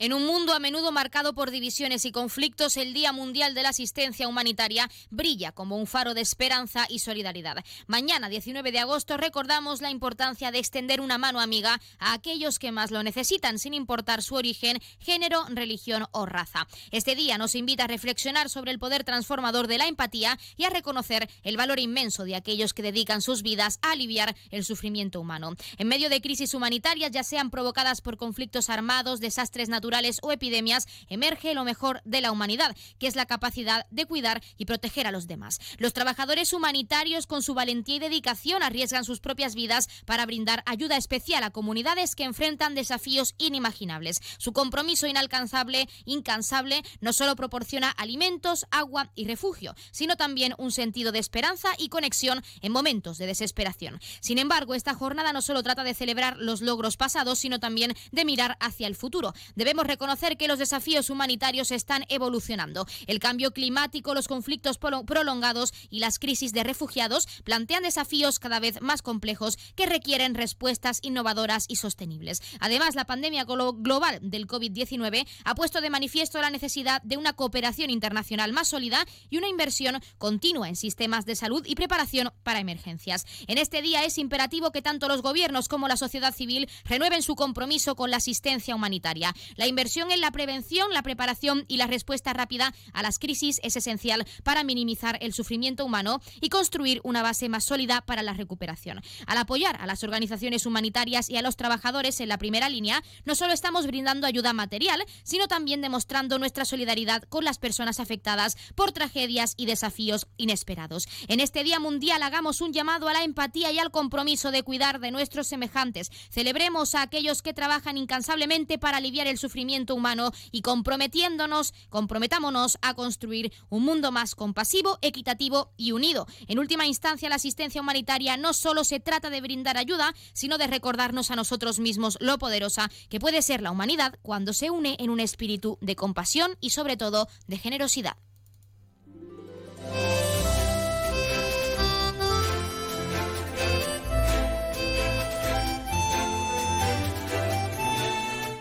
En un mundo a menudo marcado por divisiones y conflictos, el Día Mundial de la Asistencia Humanitaria brilla como un faro de esperanza y solidaridad. Mañana, 19 de agosto, recordamos la importancia de extender una mano amiga a aquellos que más lo necesitan, sin importar su origen, género, religión o raza. Este día nos invita a reflexionar sobre el poder transformador de la empatía y a reconocer el valor inmenso de aquellos que dedican sus vidas a aliviar el sufrimiento humano. En medio de crisis humanitarias, ya sean provocadas por conflictos armados, desastres naturales, o epidemias, emerge lo mejor de la humanidad, que es la capacidad de cuidar y proteger a los demás. Los trabajadores humanitarios, con su valentía y dedicación, arriesgan sus propias vidas para brindar ayuda especial a comunidades que enfrentan desafíos inimaginables. Su compromiso inalcanzable, incansable, no solo proporciona alimentos, agua y refugio, sino también un sentido de esperanza y conexión en momentos de desesperación. Sin embargo, esta jornada no solo trata de celebrar los logros pasados, sino también de mirar hacia el futuro. Debemos reconocer que los desafíos humanitarios están evolucionando. El cambio climático, los conflictos prolongados y las crisis de refugiados plantean desafíos cada vez más complejos que requieren respuestas innovadoras y sostenibles. Además, la pandemia global del COVID-19 ha puesto de manifiesto la necesidad de una cooperación internacional más sólida y una inversión continua en sistemas de salud y preparación para emergencias. En este día es imperativo que tanto los gobiernos como la sociedad civil renueven su compromiso con la asistencia humanitaria. La inversión en la prevención, la preparación y la respuesta rápida a las crisis es esencial para minimizar el sufrimiento humano y construir una base más sólida para la recuperación. Al apoyar a las organizaciones humanitarias y a los trabajadores en la primera línea, no solo estamos brindando ayuda material, sino también demostrando nuestra solidaridad con las personas afectadas por tragedias y desafíos inesperados. En este Día Mundial hagamos un llamado a la empatía y al compromiso de cuidar de nuestros semejantes. Celebremos a aquellos que trabajan incansablemente para aliviar el sufrimiento humano y comprometiéndonos, comprometámonos a construir un mundo más compasivo, equitativo y unido. En última instancia, la asistencia humanitaria no solo se trata de brindar ayuda, sino de recordarnos a nosotros mismos lo poderosa que puede ser la humanidad cuando se une en un espíritu de compasión y sobre todo de generosidad.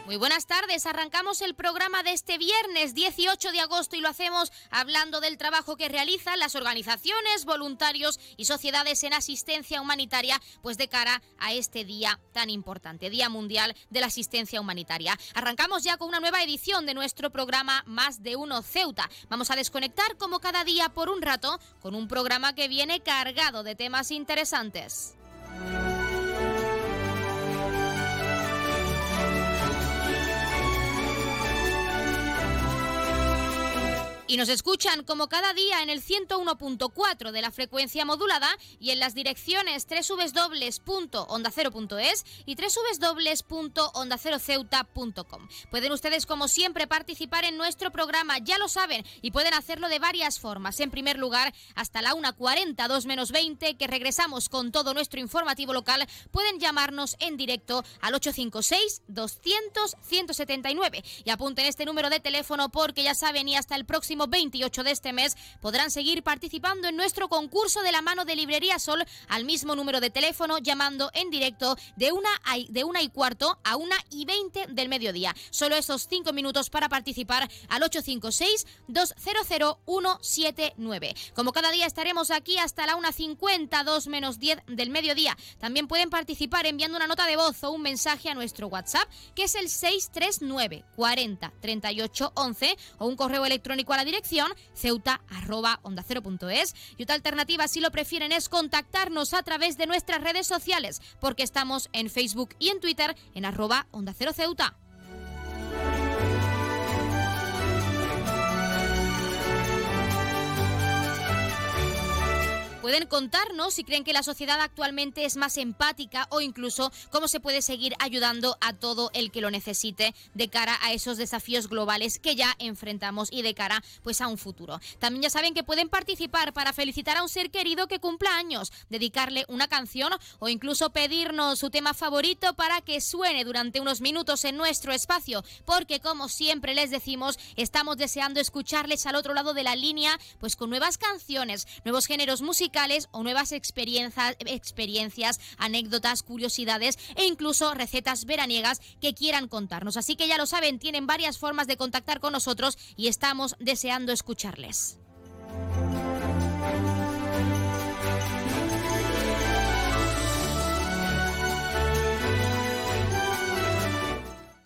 Muy buenas tardes. Arrancamos el programa de este viernes 18 de agosto y lo hacemos hablando del trabajo que realizan las organizaciones, voluntarios y sociedades en asistencia humanitaria, pues de cara a este día tan importante, Día Mundial de la Asistencia Humanitaria. Arrancamos ya con una nueva edición de nuestro programa Más de Uno Ceuta. Vamos a desconectar como cada día por un rato con un programa que viene cargado de temas interesantes. Y nos escuchan como cada día en el 101.4 de la frecuencia modulada y en las direcciones www.ondacero.es y www.ondaceroceuta.com. Pueden ustedes como siempre participar en nuestro programa, ya lo saben, y pueden hacerlo de varias formas. En primer lugar, hasta la 1.40, 2 menos 20, que regresamos con todo nuestro informativo local, pueden llamarnos en directo al 856-200-179. Y apunten este número de teléfono porque ya saben y hasta el próximo 28 de este mes podrán seguir participando en nuestro concurso de la mano de Librería Sol al mismo número de teléfono llamando en directo de una, de una y cuarto a una y 20 del mediodía. Solo esos cinco minutos para participar al 856-200-179. Como cada día estaremos aquí hasta la 1.50, 2 menos 10 del mediodía. También pueden participar enviando una nota de voz o un mensaje a nuestro WhatsApp que es el 639 40 38 11 o un correo electrónico a la dirección ceuta.onda0.es y otra alternativa si lo prefieren es contactarnos a través de nuestras redes sociales porque estamos en Facebook y en Twitter en arroba onda ceuta. Pueden contarnos si creen que la sociedad actualmente es más empática o incluso cómo se puede seguir ayudando a todo el que lo necesite de cara a esos desafíos globales que ya enfrentamos y de cara pues a un futuro. También ya saben que pueden participar para felicitar a un ser querido que cumpla años, dedicarle una canción o incluso pedirnos su tema favorito para que suene durante unos minutos en nuestro espacio, porque como siempre les decimos, estamos deseando escucharles al otro lado de la línea pues con nuevas canciones, nuevos géneros musicales o nuevas experiencias, anécdotas, curiosidades e incluso recetas veraniegas que quieran contarnos. Así que ya lo saben, tienen varias formas de contactar con nosotros y estamos deseando escucharles.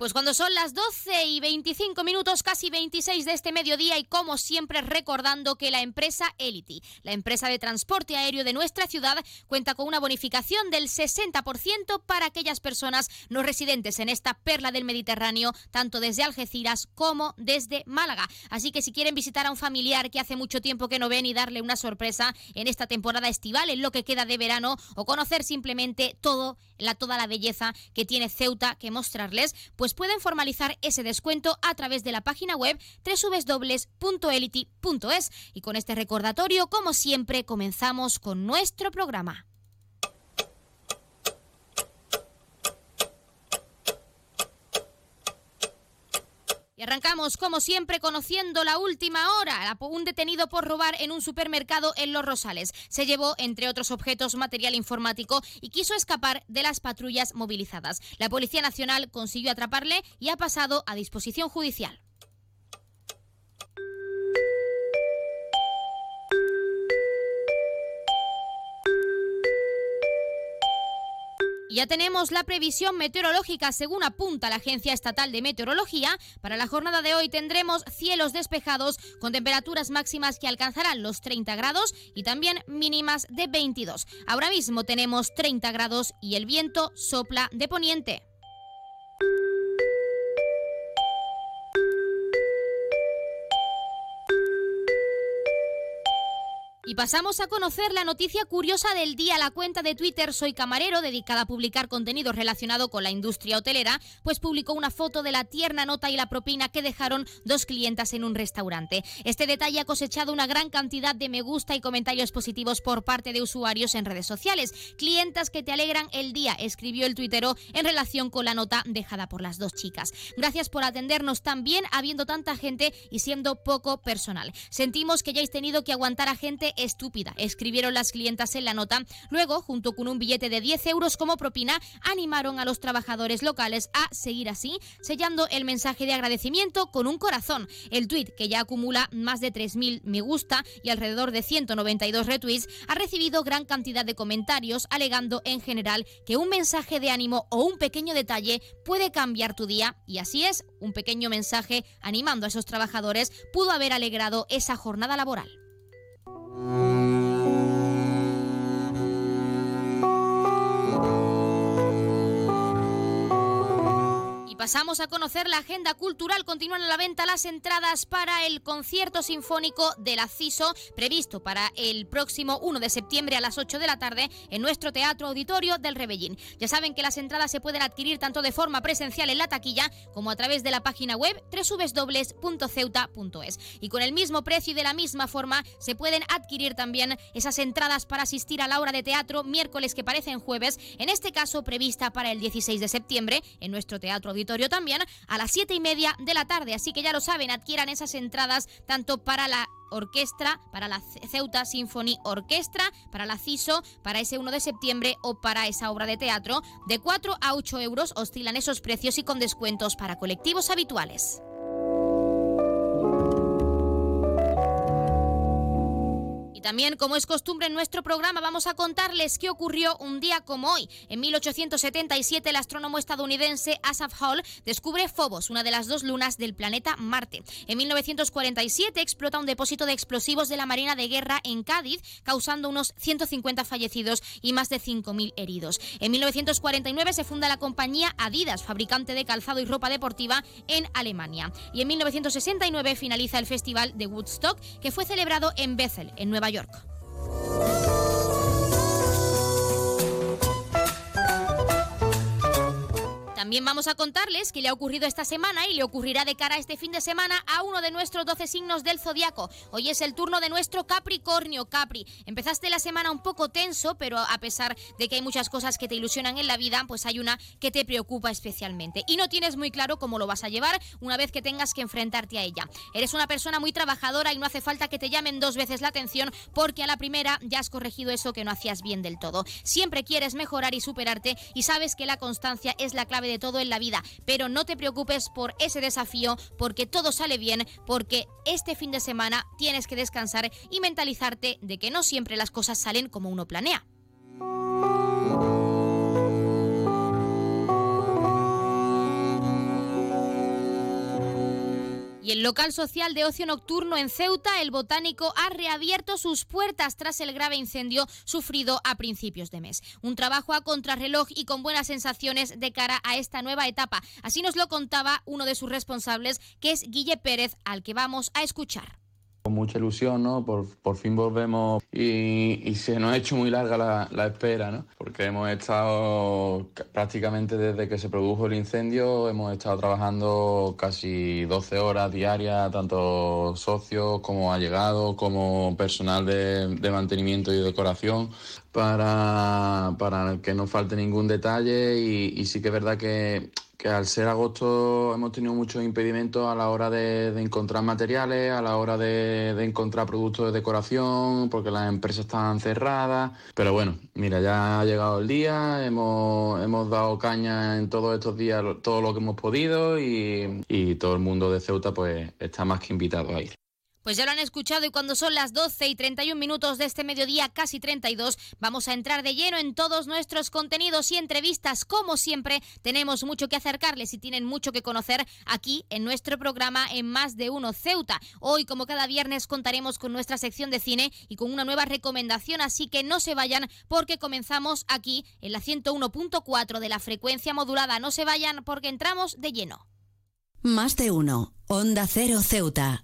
Pues cuando son las 12 y 25 minutos, casi 26 de este mediodía y como siempre recordando que la empresa Elity, la empresa de transporte aéreo de nuestra ciudad, cuenta con una bonificación del 60% para aquellas personas no residentes en esta perla del Mediterráneo, tanto desde Algeciras como desde Málaga. Así que si quieren visitar a un familiar que hace mucho tiempo que no ven y darle una sorpresa en esta temporada estival, en lo que queda de verano, o conocer simplemente la, toda la belleza que tiene Ceuta que mostrarles, pues pueden formalizar ese descuento a través de la página web www.elity.es. Y con este recordatorio, como siempre, comenzamos con nuestro programa. Y arrancamos, como siempre, conociendo la última hora. Un detenido por robar en un supermercado en Los Rosales. Se llevó, entre otros objetos, material informático y quiso escapar de las patrullas movilizadas. La Policía Nacional consiguió atraparle y ha pasado a disposición judicial. Ya tenemos la previsión meteorológica según apunta la Agencia Estatal de Meteorología. Para la jornada de hoy tendremos cielos despejados con temperaturas máximas que alcanzarán los 30 grados y también mínimas de 22. Ahora mismo tenemos 30 grados y el viento sopla de poniente. Y pasamos a conocer la noticia curiosa del día. La cuenta de Twitter Soy Camarero, dedicada a publicar contenido relacionado con la industria hotelera, pues publicó una foto de la tierna nota y la propina que dejaron dos clientas en un restaurante. Este detalle ha cosechado una gran cantidad de me gusta y comentarios positivos por parte de usuarios en redes sociales. Clientas que te alegran el día, escribió el tuitero en relación con la nota dejada por las dos chicas. Gracias por atendernos tan bien, habiendo tanta gente y siendo poco personal. Sentimos que ya hayáis tenido que aguantar a gente estúpida, escribieron las clientas en la nota. Luego, junto con un billete de 10 euros como propina, animaron a los trabajadores locales a seguir así, sellando el mensaje de agradecimiento con un corazón. El tuit, que ya acumula más de 3.000 me gusta y alrededor de 192 retweets, ha recibido gran cantidad de comentarios alegando en general que un mensaje de ánimo o un pequeño detalle puede cambiar tu día y así es, un pequeño mensaje animando a esos trabajadores pudo haber alegrado esa jornada laboral. Música pasamos a conocer la agenda cultural. Continúan a la venta las entradas para el concierto sinfónico de la CISO, previsto para el próximo 1 de septiembre a las 8 de la tarde en nuestro Teatro Auditorio del Rebellín. Ya saben que las entradas se pueden adquirir tanto de forma presencial en la taquilla como a través de la página web www.ceuta.es. Y con el mismo precio y de la misma forma se pueden adquirir también esas entradas para asistir a la obra de teatro miércoles que parecen jueves, en este caso prevista para el 16 de septiembre en nuestro Teatro Auditorio también a las 7 y media de la tarde. Así que ya lo saben, adquieran esas entradas tanto para la orquestra, para la Ceuta Symphony Orquestra, para la CISO, para ese 1 de septiembre o para esa obra de teatro. De 4 a 8 euros oscilan esos precios y con descuentos para colectivos habituales. También, como es costumbre en nuestro programa, vamos a contarles qué ocurrió un día como hoy. En 1877, el astrónomo estadounidense Asaph Hall descubre Phobos, una de las dos lunas del planeta Marte. En 1947 explota un depósito de explosivos de la Marina de Guerra en Cádiz, causando unos 150 fallecidos y más de 5.000 heridos. En 1949 se funda la compañía Adidas, fabricante de calzado y ropa deportiva en Alemania. Y en 1969 finaliza el Festival de Woodstock, que fue celebrado en Bethel, en Nueva Нью-Йорк. También vamos a contarles que le ha ocurrido esta semana y le ocurrirá de cara a este fin de semana a uno de nuestros 12 signos del zodiaco. Hoy es el turno de nuestro Capricornio. Capri, empezaste la semana un poco tenso, pero a pesar de que hay muchas cosas que te ilusionan en la vida, pues hay una que te preocupa especialmente. Y no tienes muy claro cómo lo vas a llevar una vez que tengas que enfrentarte a ella. Eres una persona muy trabajadora y no hace falta que te llamen dos veces la atención porque a la primera ya has corregido eso que no hacías bien del todo. Siempre quieres mejorar y superarte y sabes que la constancia es la clave de todo en la vida, pero no te preocupes por ese desafío porque todo sale bien, porque este fin de semana tienes que descansar y mentalizarte de que no siempre las cosas salen como uno planea. Y el local social de ocio nocturno en Ceuta, el Botánico, ha reabierto sus puertas tras el grave incendio sufrido a principios de mes. Un trabajo a contrarreloj y con buenas sensaciones de cara a esta nueva etapa. Así nos lo contaba uno de sus responsables, que es Guille Pérez, al que vamos a escuchar. Con mucha ilusión, ¿no? Por, por fin volvemos y, se nos ha hecho muy larga la, espera, ¿no? Porque hemos estado prácticamente desde que se produjo el incendio, hemos estado trabajando casi 12 horas diarias, tanto socios como allegados, como personal de, mantenimiento y decoración, para, para que no falte ningún detalle y sí que es verdad que que al ser agosto hemos tenido muchos impedimentos a la hora de, encontrar materiales, a la hora de, encontrar productos de decoración, porque las empresas están cerradas. Pero bueno, mira, ya ha llegado el día, hemos, hemos dado caña en todos estos días todo lo que hemos podido y, y todo el mundo de Ceuta pues está más que invitado a ir. Pues ya lo han escuchado y cuando son las 12 y 31 minutos de este mediodía, casi 32, vamos a entrar de lleno en todos nuestros contenidos y entrevistas. Como siempre, tenemos mucho que acercarles y tienen mucho que conocer aquí en nuestro programa en Más de Uno Ceuta. Hoy, como cada viernes, contaremos con nuestra sección de cine y con una nueva recomendación, así que no se vayan porque comenzamos aquí en la 101.4 de la frecuencia modulada. No se vayan porque entramos de lleno. Más de Uno, Onda Cero Ceuta.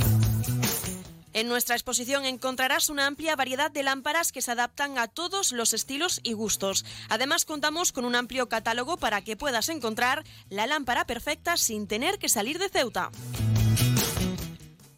En nuestra exposición encontrarás una amplia variedad de lámparas que se adaptan a todos los estilos y gustos. Además contamos con un amplio catálogo para que puedas encontrar la lámpara perfecta sin tener que salir de Ceuta.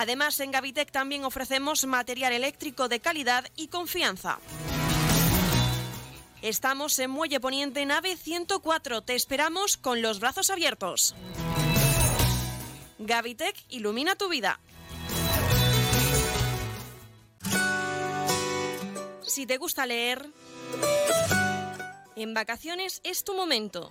Además, en Gavitec también ofrecemos material eléctrico de calidad y confianza. Estamos en Muelle Poniente, nave 104. Te esperamos con los brazos abiertos. Gavitec ilumina tu vida. Si te gusta leer, en vacaciones es tu momento.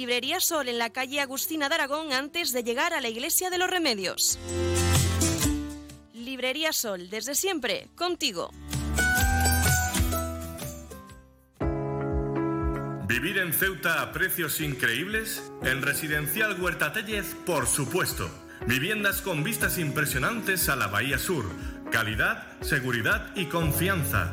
Librería Sol en la calle Agustina de Aragón antes de llegar a la Iglesia de los Remedios. Librería Sol, desde siempre, contigo. ¿Vivir en Ceuta a precios increíbles? En Residencial Huerta Tellez, por supuesto. Viviendas con vistas impresionantes a la Bahía Sur Calidad, seguridad y confianza.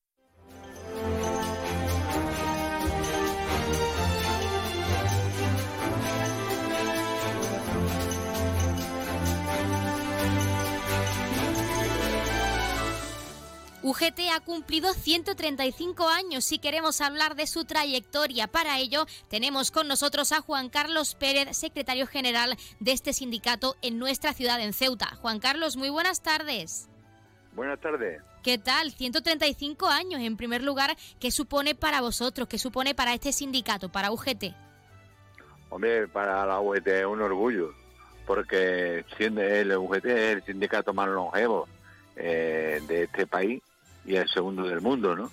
UGT ha cumplido 135 años y queremos hablar de su trayectoria. Para ello, tenemos con nosotros a Juan Carlos Pérez, secretario general de este sindicato en nuestra ciudad, en Ceuta. Juan Carlos, muy buenas tardes. Buenas tardes. ¿Qué tal? 135 años, en primer lugar, ¿qué supone para vosotros? ¿Qué supone para este sindicato, para UGT? Hombre, para la UGT es un orgullo, porque el UGT es el sindicato más longevo eh, de este país y el segundo del mundo, ¿no?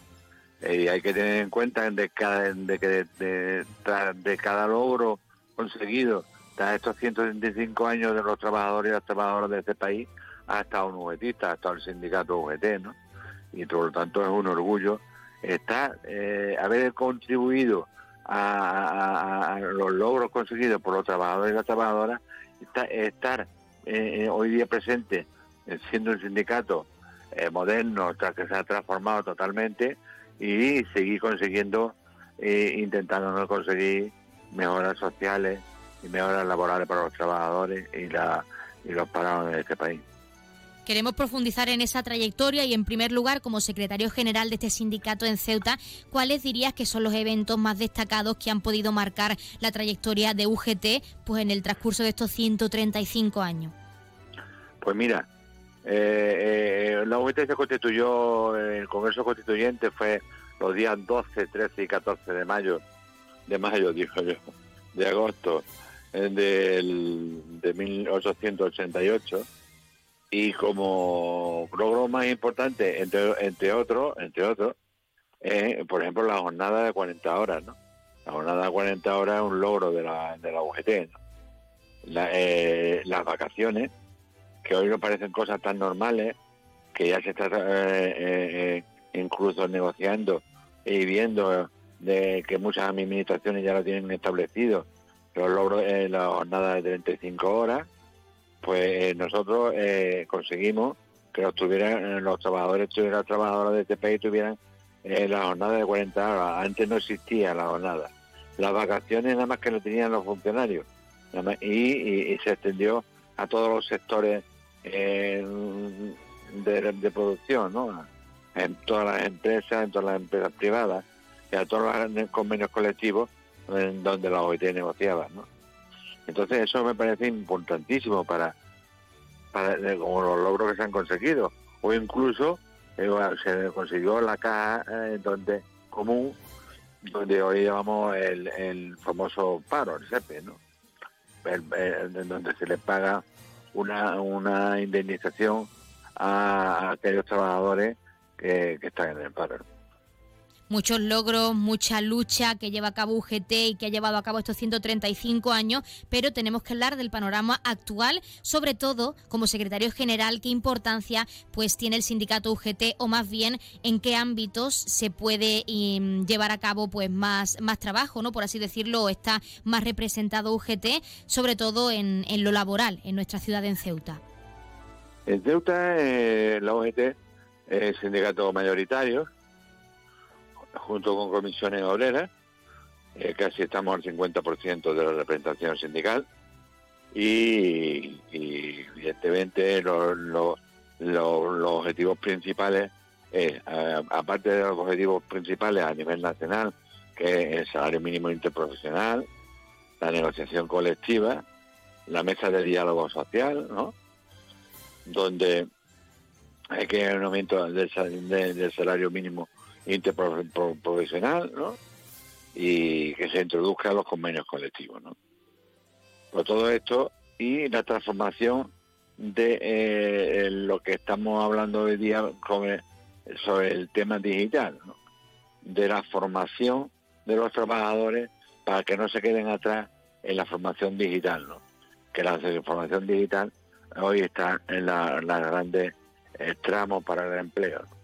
Y hay que tener en cuenta de, cada, de que de, tras de cada logro conseguido tras estos 135 años de los trabajadores y las trabajadoras de este país, ha estado un UGTista, ha estado el sindicato UGT, ¿no? Y por lo tanto es un orgullo estar, eh, haber contribuido a, los logros conseguidos por los trabajadores y las trabajadoras, estar, estar eh, eh, hoy día presente eh, siendo un sindicato eh, moderno, tras que se ha transformado totalmente, y seguir consiguiendo, eh, intentando conseguir mejoras sociales y mejoras laborales para los trabajadores y, la, y los parados de este país. Queremos profundizar en esa trayectoria y, en primer lugar, como secretario general de este sindicato en Ceuta, ¿cuáles dirías que son los eventos más destacados que han podido marcar la trayectoria de UGT pues, en el transcurso de estos 135 años? Pues mira, eh, eh, la UGT se constituyó, el Congreso Constituyente fue los días 12, 13 y 14 de mayo, de mayo, digo yo, de agosto eh, del, de 1888 y como logro más importante, entre, entre otros, entre otros, eh, por ejemplo, la jornada de 40 horas, ¿no? La jornada de 40 horas es un logro de la, de la UGT, ¿no? La- eh, las vacaciones, que hoy no parecen cosas tan normales, que ya se está eh, eh, eh, incluso negociando y viendo de que muchas administraciones ya lo tienen establecido, los logros en la jornada de 35 horas, pues eh, nosotros conseguimos que los, tuvieran, los trabajadores las trabajadoras de este país tuvieran la jornada de 40 horas. Antes no existía la jornada. Las vacaciones nada más que lo tenían los funcionarios. Y, y- y se extendió a todos los sectores eh, de, producción, ¿no? En todas las empresas, en todas las empresas privadas, y a todos los convenios colectivos en donde la OIT negociaba, ¿no? Entonces eso me parece importantísimo para, para como los logros que se han conseguido. O incluso eh, se consiguió la caja eh, donde común, donde hoy llamamos el, el famoso paro, el SEPE, ¿no? El- el- donde se le paga una, una indemnización a, aquellos trabajadores que, que están en el paro. Muchos logros, mucha lucha que lleva a cabo UGT y que ha llevado a cabo estos 135 años, pero tenemos que hablar del panorama actual, sobre todo como secretario general, qué importancia pues tiene el sindicato UGT o más bien en qué ámbitos se puede em, llevar a cabo pues más, más trabajo, ¿no? Por así decirlo, está más representado UGT, sobre todo en, en lo laboral, en nuestra ciudad en Ceuta. En Ceuta, eh, la UGT es sindicato mayoritario, junto con comisiones obreras, eh, casi estamos al 50% de la representación sindical y, evidentemente los, objetivos principales, eh, aparte de los objetivos principales a nivel nacional, que es el salario mínimo interprofesional, la negociación colectiva, la mesa de diálogo social, ¿no? donde hay que un aumento del salario mínimo interprofesional, ¿no? Y que se introduzcan los convenios colectivos, ¿no? Por todo esto y la transformación de eh, lo que estamos hablando hoy día sobre, el tema digital, de la formación de los trabajadores para que no se queden atrás en la formación digital, ¿no? que la formación digital hoy está en la, las grandes eh, tramos para el empleo.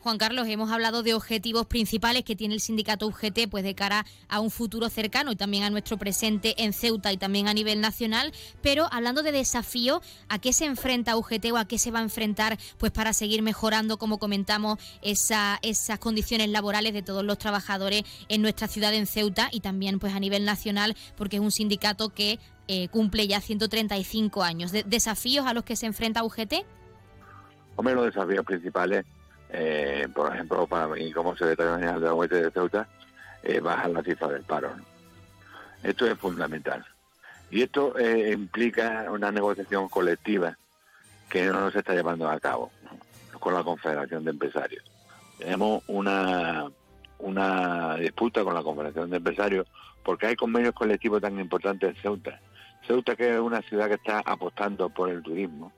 Juan Carlos, hemos hablado de objetivos principales que tiene el sindicato UGT pues de cara a un futuro cercano y también a nuestro presente en Ceuta y también a nivel nacional, pero hablando de desafío, ¿a qué se enfrenta UGT o a qué se va a enfrentar pues para seguir mejorando, como comentamos, esa, esas condiciones laborales de todos los trabajadores en nuestra ciudad en Ceuta y también pues a nivel nacional porque es un sindicato que eh, cumple ya 135 años. ¿Desafíos a los que se enfrenta UGT? Hombre, los desafíos principales eh, por ejemplo, para mí como secretario general de la UET de Ceuta, eh, la cifra del paro. Esto es fundamental. Y esto eh, implica una negociación colectiva que no se está llevando a cabo con la Confederación de Empresarios. Tenemos una, una disputa con la Confederación de Empresarios porque hay convenios colectivos tan importantes en Ceuta. Ceuta, que es una ciudad que está apostando por el turismo,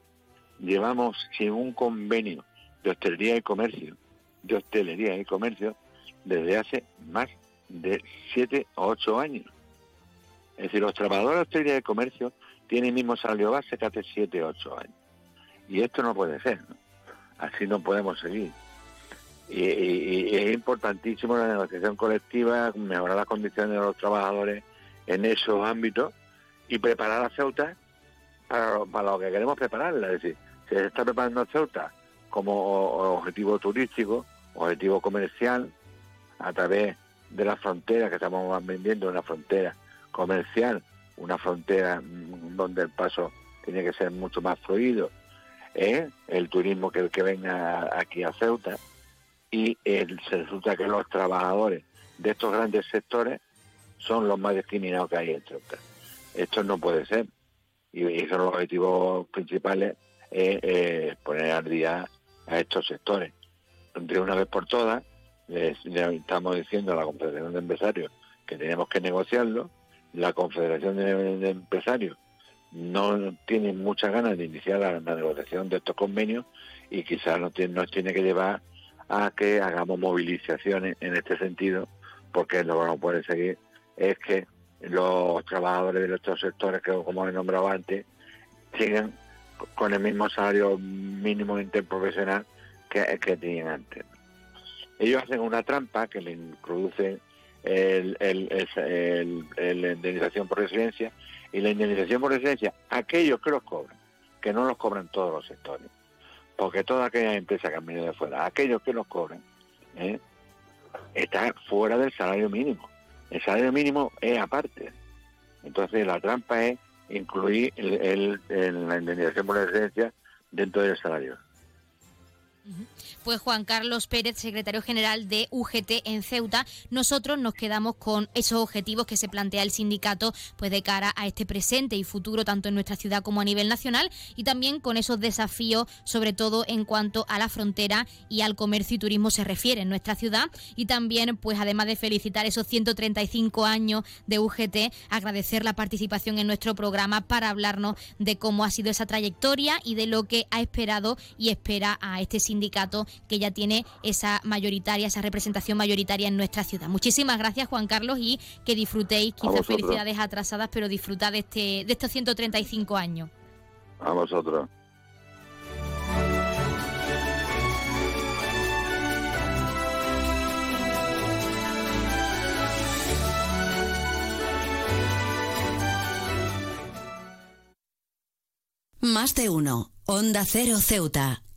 llevamos sin un convenio de hostelería y comercio, de hostelería y comercio, desde hace más de siete o ocho años. Es decir, los trabajadores de hostelería y comercio tienen el mismo salario base que hace siete o ocho años. Y esto no puede ser, así no podemos seguir. Y, es importantísimo la negociación colectiva, mejorar las condiciones de los trabajadores en esos ámbitos y preparar a Ceuta para, para lo que queremos prepararla. Es decir, se está preparando a Ceuta como objetivo turístico, objetivo comercial, a través de la frontera que estamos vendiendo, una frontera comercial, una frontera mm, donde el paso tiene que ser mucho más fluido, ¿eh? el turismo que, que venga aquí a Ceuta, y el, resulta que los trabajadores de estos grandes sectores son los más discriminados que hay en Ceuta. Esto no puede ser. Y, y son los objetivos principales, eh, poner al día a estos sectores. De una vez por todas, les, estamos diciendo a la Confederación de Empresarios que tenemos que negociarlo. La Confederación de, Empresarios no tiene muchas ganas de iniciar la, negociación de estos convenios y quizás nos tiene, nos tiene que llevar a que hagamos movilizaciones en este sentido, porque lo que no puede seguir es que los trabajadores de estos sectores, que como he nombrado antes, sigan con el mismo salario mínimo interprofesional que, que tenían antes. Ellos hacen una trampa que le introduce el, la indemnización por residencia y la indemnización por residencia, aquellos que los cobran, que no los cobran todos los sectores, porque todas aquellas empresas que han venido de fuera, aquellos que los cobran, ¿eh? están fuera del salario mínimo. El salario mínimo es aparte. Entonces la trampa es incluir el, la indemnización por residencia dentro del salario. Pues Juan Carlos Pérez, secretario general de UGT en Ceuta, nosotros nos quedamos con esos objetivos que se plantea el sindicato pues de cara a este presente y futuro tanto en nuestra ciudad como a nivel nacional y también con esos desafíos sobre todo en cuanto a la frontera y al comercio y turismo se refiere en nuestra ciudad. Y también pues además de felicitar esos 135 años de UGT, agradecer la participación en nuestro programa para hablarnos de cómo ha sido esa trayectoria y de lo que ha esperado y espera a este sindicato sindicato que ya tiene esa mayoritaria, esa representación mayoritaria en nuestra ciudad. Muchísimas gracias, Juan Carlos, y que disfrutéis, quizás felicidades atrasadas, pero disfrutad de, este, de estos 135 años. A vosotros. Más de uno. Onda Cero Ceuta.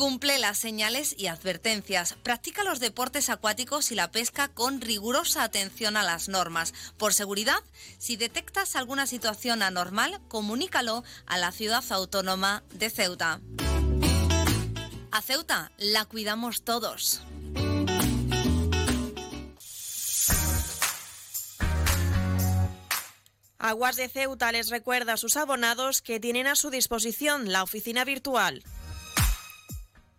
Cumple las señales y advertencias. Practica los deportes acuáticos y la pesca con rigurosa atención a las normas. Por seguridad, si detectas alguna situación anormal, comunícalo a la ciudad autónoma de Ceuta. A Ceuta la cuidamos todos. Aguas de Ceuta les recuerda a sus abonados que tienen a su disposición la oficina virtual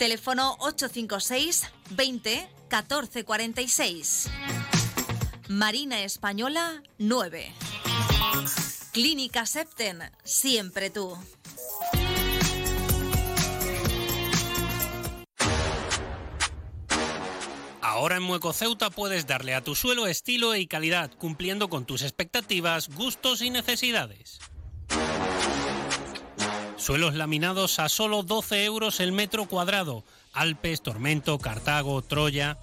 Teléfono 856 20 1446. Marina Española 9. Clínica Septen, siempre tú. Ahora en Mueco Ceuta puedes darle a tu suelo estilo y calidad, cumpliendo con tus expectativas, gustos y necesidades. Suelos laminados a solo 12 euros el metro cuadrado. Alpes, Tormento, Cartago, Troya.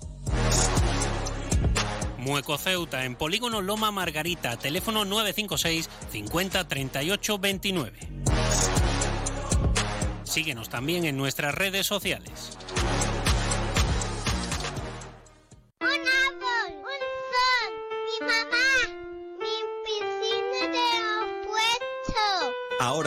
Mueco Ceuta en Polígono Loma Margarita, teléfono 956 50 38 29. Síguenos también en nuestras redes sociales.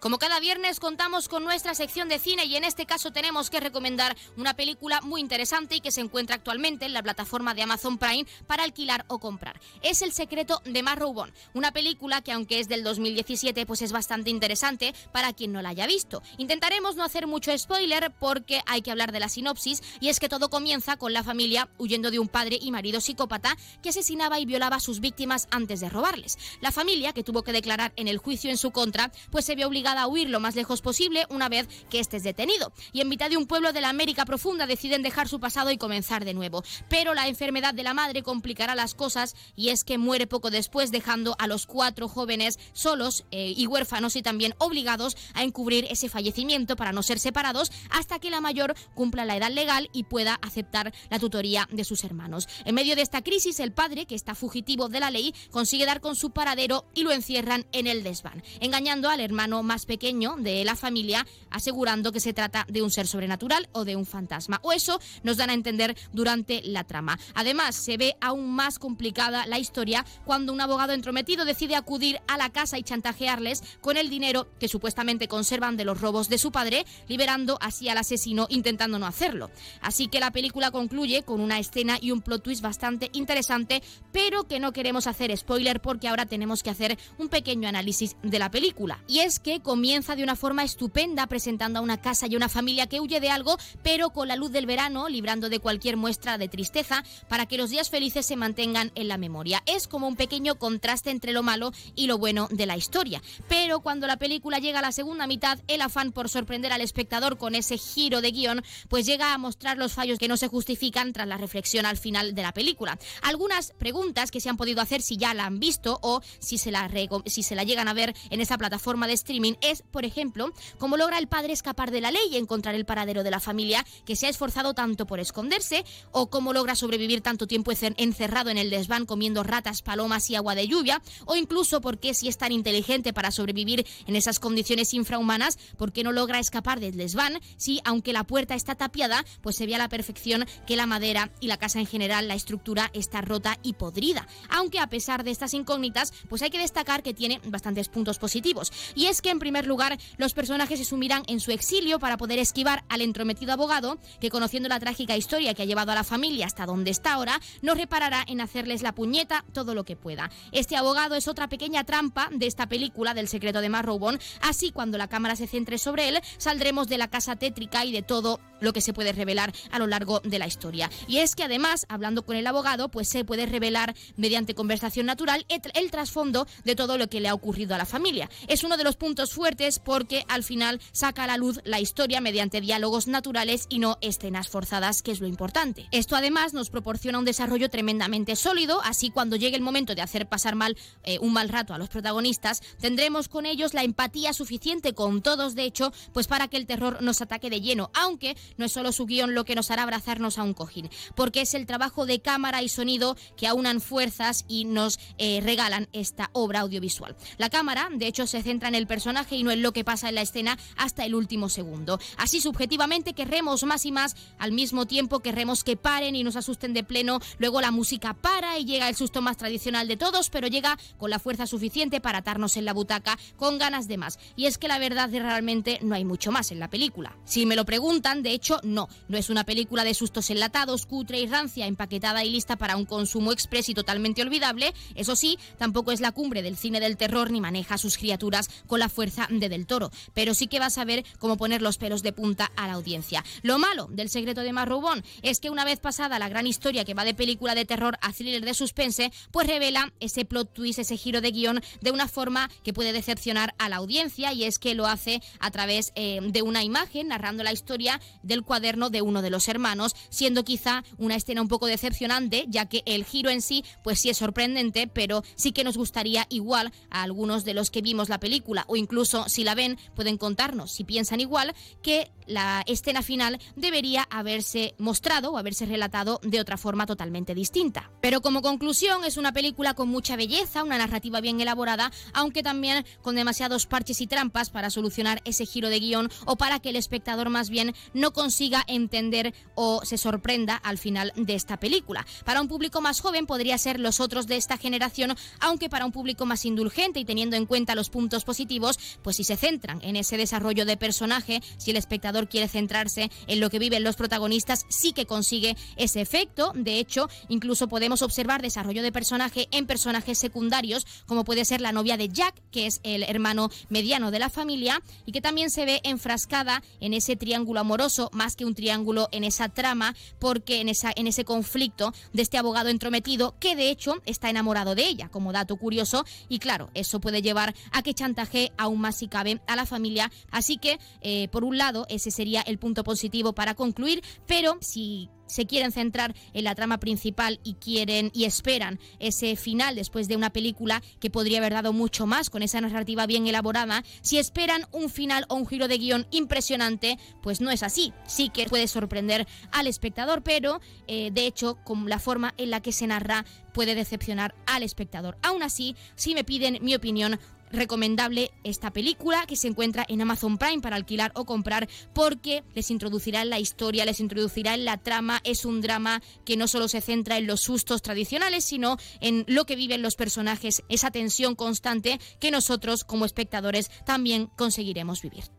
Como cada viernes contamos con nuestra sección de cine y en este caso tenemos que recomendar una película muy interesante y que se encuentra actualmente en la plataforma de Amazon Prime para alquilar o comprar. Es El secreto de Marrowbone, una película que aunque es del 2017 pues es bastante interesante para quien no la haya visto. Intentaremos no hacer mucho spoiler porque hay que hablar de la sinopsis y es que todo comienza con la familia huyendo de un padre y marido psicópata que asesinaba y violaba a sus víctimas antes de robarles. La familia, que tuvo que declarar en el juicio en su contra, pues se ve obligada a huir lo más lejos posible una vez que esté detenido. Y en mitad de un pueblo de la América profunda deciden dejar su pasado y comenzar de nuevo. Pero la enfermedad de la madre complicará las cosas y es que muere poco después dejando a los cuatro jóvenes solos eh, y huérfanos y también obligados a encubrir ese fallecimiento para no ser separados hasta que la mayor cumpla la edad legal y pueda aceptar la tutoría de sus hermanos. En medio de esta crisis, el padre, que está fugitivo de la ley, consigue dar con su paradero y lo encierran en el desván, engañando al hermano más pequeño de la familia, asegurando que se trata de un ser sobrenatural o de un fantasma. O eso nos dan a entender durante la trama. Además, se ve aún más complicada la historia cuando un abogado entrometido decide acudir a la casa y chantajearles con el dinero que supuestamente conservan de los robos de su padre, liberando así al asesino intentando no hacerlo. Así que la película concluye con una escena y un plot twist bastante interesante, pero que no queremos hacer spoiler porque ahora tenemos que hacer un pequeño análisis de la película. Y es que comienza de una forma estupenda presentando a una casa y una familia que huye de algo, pero con la luz del verano, librando de cualquier muestra de tristeza, para que los días felices se mantengan en la memoria. Es como un pequeño contraste entre lo malo y lo bueno de la historia. Pero cuando la película llega a la segunda mitad, el afán por sorprender al espectador con ese giro de guion, pues llega a mostrar los fallos que no se justifican tras la reflexión al final de la película. Algunas preguntas que se han podido hacer si ya la han visto o si se la, si se la llegan a ver en esa plataforma de streaming es, por ejemplo, cómo logra el padre escapar de la ley y encontrar el paradero de la familia que se ha esforzado tanto por esconderse, o cómo logra sobrevivir tanto tiempo encerrado en el desván comiendo ratas, palomas y agua de lluvia, o incluso por qué si es tan inteligente para sobrevivir en esas condiciones infrahumanas, por qué no logra escapar del desván si, aunque la puerta está tapiada, pues se ve a la perfección que la madera y la casa en general, la estructura está rota y podrida. Aunque a pesar de estas incógnitas, pues hay que destacar que tiene bastantes puntos positivos. Y es que en primer lugar, los personajes se sumirán en su exilio para poder esquivar al entrometido abogado, que conociendo la trágica historia que ha llevado a la familia hasta donde está ahora, no reparará en hacerles la puñeta todo lo que pueda. Este abogado es otra pequeña trampa de esta película del secreto de Marrowbone, así cuando la cámara se centre sobre él, saldremos de la casa tétrica y de todo lo que se puede revelar a lo largo de la historia. Y es que además, hablando con el abogado, pues se puede revelar mediante conversación natural el trasfondo de todo lo que le ha ocurrido a la familia. Es uno de los puntos fuertes porque al final saca a la luz la historia mediante diálogos naturales y no escenas forzadas, que es lo importante. Esto además nos proporciona un desarrollo tremendamente sólido, así cuando llegue el momento de hacer pasar mal eh, un mal rato a los protagonistas, tendremos con ellos la empatía suficiente con todos, de hecho, pues para que el terror nos ataque de lleno, aunque no es solo su guion lo que nos hará abrazarnos a un cojín, porque es el trabajo de cámara y sonido que aunan fuerzas y nos eh, regalan esta obra audiovisual. La cámara, de hecho, se centra en el personaje y no en lo que pasa en la escena hasta el último segundo. Así, subjetivamente, querremos más y más, al mismo tiempo querremos que paren y nos asusten de pleno, luego la música para y llega el susto más tradicional de todos, pero llega con la fuerza suficiente para atarnos en la butaca con ganas de más. Y es que la verdad realmente no hay mucho más en la película. Si me lo preguntan, de hecho, no, no es una película de sustos enlatados, cutre y rancia, empaquetada y lista para un consumo express y totalmente olvidable. Eso sí, tampoco es la cumbre del cine del terror ni maneja a sus criaturas con la fuerza de Del Toro, pero sí que vas a ver cómo poner los pelos de punta a la audiencia. Lo malo del secreto de Marrobón es que una vez pasada la gran historia que va de película de terror a thriller de suspense, pues revela ese plot twist, ese giro de guion de una forma que puede decepcionar a la audiencia y es que lo hace a través eh, de una imagen narrando la historia del cuaderno de uno de los hermanos, siendo quizá una escena un poco decepcionante, ya que el giro en sí, pues sí es sorprendente, pero sí que nos gustaría igual a algunos de los que vimos la película, o incluso si la ven, pueden contarnos si piensan igual que la escena final debería haberse mostrado o haberse relatado de otra forma totalmente distinta. Pero como conclusión es una película con mucha belleza, una narrativa bien elaborada, aunque también con demasiados parches y trampas para solucionar ese giro de guion o para que el espectador más bien no consiga entender o se sorprenda al final de esta película. Para un público más joven podría ser los otros de esta generación, aunque para un público más indulgente y teniendo en cuenta los puntos positivos, pues si se centran en ese desarrollo de personaje, si el espectador quiere centrarse en lo que viven los protagonistas, sí que consigue ese efecto. De hecho, incluso podemos observar desarrollo de personaje en personajes secundarios, como puede ser la novia de Jack, que es el hermano mediano de la familia, y que también se ve enfrascada en ese triángulo amoroso, más que un triángulo en esa trama, porque en, esa, en ese conflicto de este abogado entrometido, que de hecho está enamorado de ella, como dato curioso, y claro, eso puede llevar a que chantaje más si cabe a la familia. Así que, eh, por un lado, ese sería el punto positivo para concluir, pero si se quieren centrar en la trama principal y quieren y esperan ese final después de una película que podría haber dado mucho más con esa narrativa bien elaborada, si esperan un final o un giro de guion impresionante, pues no es así. Sí que puede sorprender al espectador, pero eh, de hecho, con la forma en la que se narra puede decepcionar al espectador. Aún así, si me piden mi opinión, recomendable esta película que se encuentra en Amazon Prime para alquilar o comprar porque les introducirá en la historia, les introducirá en la trama. Es un drama que no solo se centra en los sustos tradicionales, sino en lo que viven los personajes, esa tensión constante que nosotros como espectadores también conseguiremos vivir.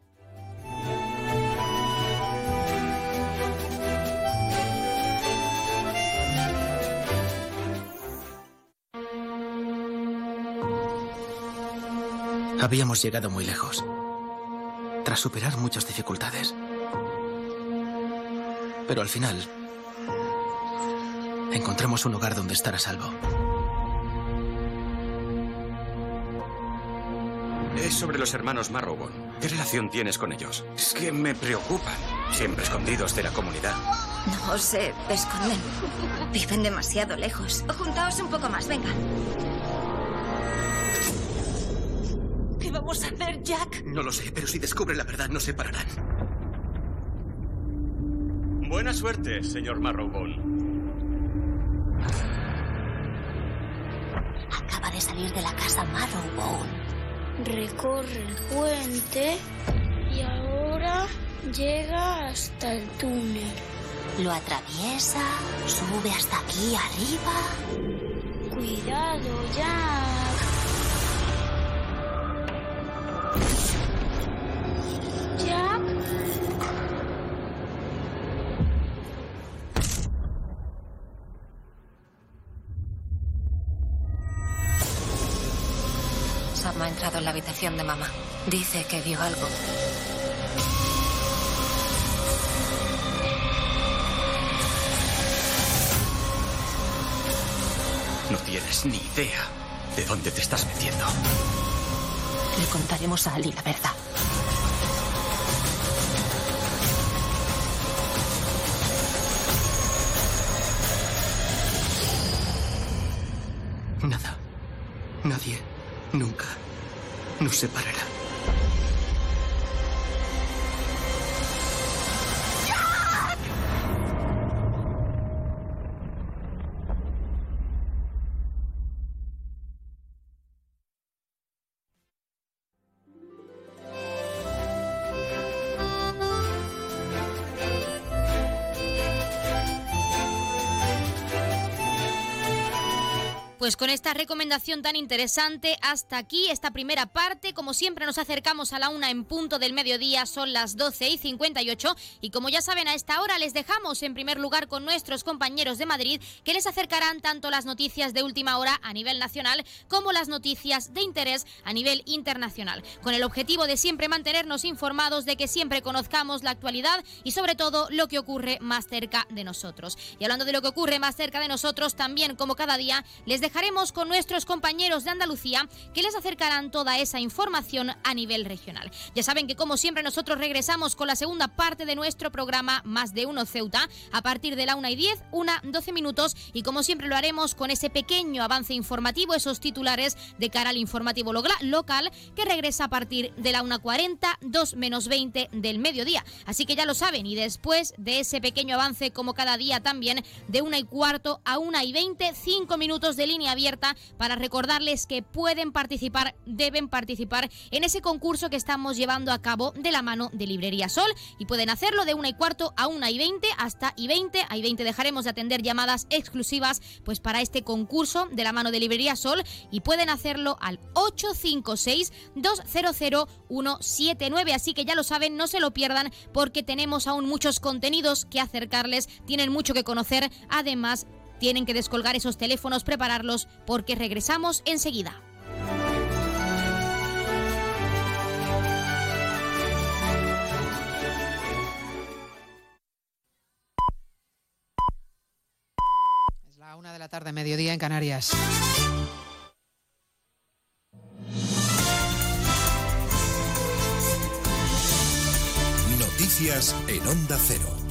Habíamos llegado muy lejos, tras superar muchas dificultades. Pero al final, encontramos un hogar donde estar a salvo. Es sobre los hermanos Marrowbone. ¿Qué relación tienes con ellos? Es que me preocupan. Siempre escondidos de la comunidad. No se esconden. Viven demasiado lejos. Juntaos un poco más, venga. ¿Qué vamos a hacer, Jack? No lo sé, pero si descubren la verdad, nos separarán. Buena suerte, señor Marrowbone. Acaba de salir de la casa Marrowbone. Recorre el puente y ahora llega hasta el túnel. Lo atraviesa, sube hasta aquí arriba. Cuidado, Jack. Habitación de mamá. Dice que vio algo. No tienes ni idea de dónde te estás metiendo. Le contaremos a Ali la verdad. Separará. Pues con esta recomendación tan interesante, hasta aquí esta primera parte. Como siempre, nos acercamos a la una en punto del mediodía, son las 12 y 58. Y como ya saben, a esta hora les dejamos en primer lugar con nuestros compañeros de Madrid, que les acercarán tanto las noticias de última hora a nivel nacional como las noticias de interés a nivel internacional, con el objetivo de siempre mantenernos informados, de que siempre conozcamos la actualidad y sobre todo lo que ocurre más cerca de nosotros. Y hablando de lo que ocurre más cerca de nosotros, también como cada día, les dejaremos con nuestros compañeros de Andalucía que les acercarán toda esa información a nivel regional. Ya saben que como siempre nosotros regresamos con la segunda parte de nuestro programa Más de Uno Ceuta a partir de la 1 y 10, una 12 minutos y como siempre lo haremos con ese pequeño avance informativo, esos titulares de cara al informativo local que regresa a partir de la 1.40, 2 menos 20 del mediodía. Así que ya lo saben y después de ese pequeño avance como cada día también de 1 y cuarto a 1 y 20, 5 minutos de línea abierta para recordarles que pueden participar, deben participar en ese concurso que estamos llevando a cabo de la mano de Librería Sol y pueden hacerlo de una y cuarto a una y veinte hasta y veinte. A y veinte dejaremos de atender llamadas exclusivas pues para este concurso de la mano de Librería Sol y pueden hacerlo al 856 200 179. Así que ya lo saben, no se lo pierdan porque tenemos aún muchos contenidos que acercarles, tienen mucho que conocer, además tienen que descolgar esos teléfonos, prepararlos porque regresamos enseguida. Es la una de la tarde, mediodía en Canarias. Noticias en Onda Cero.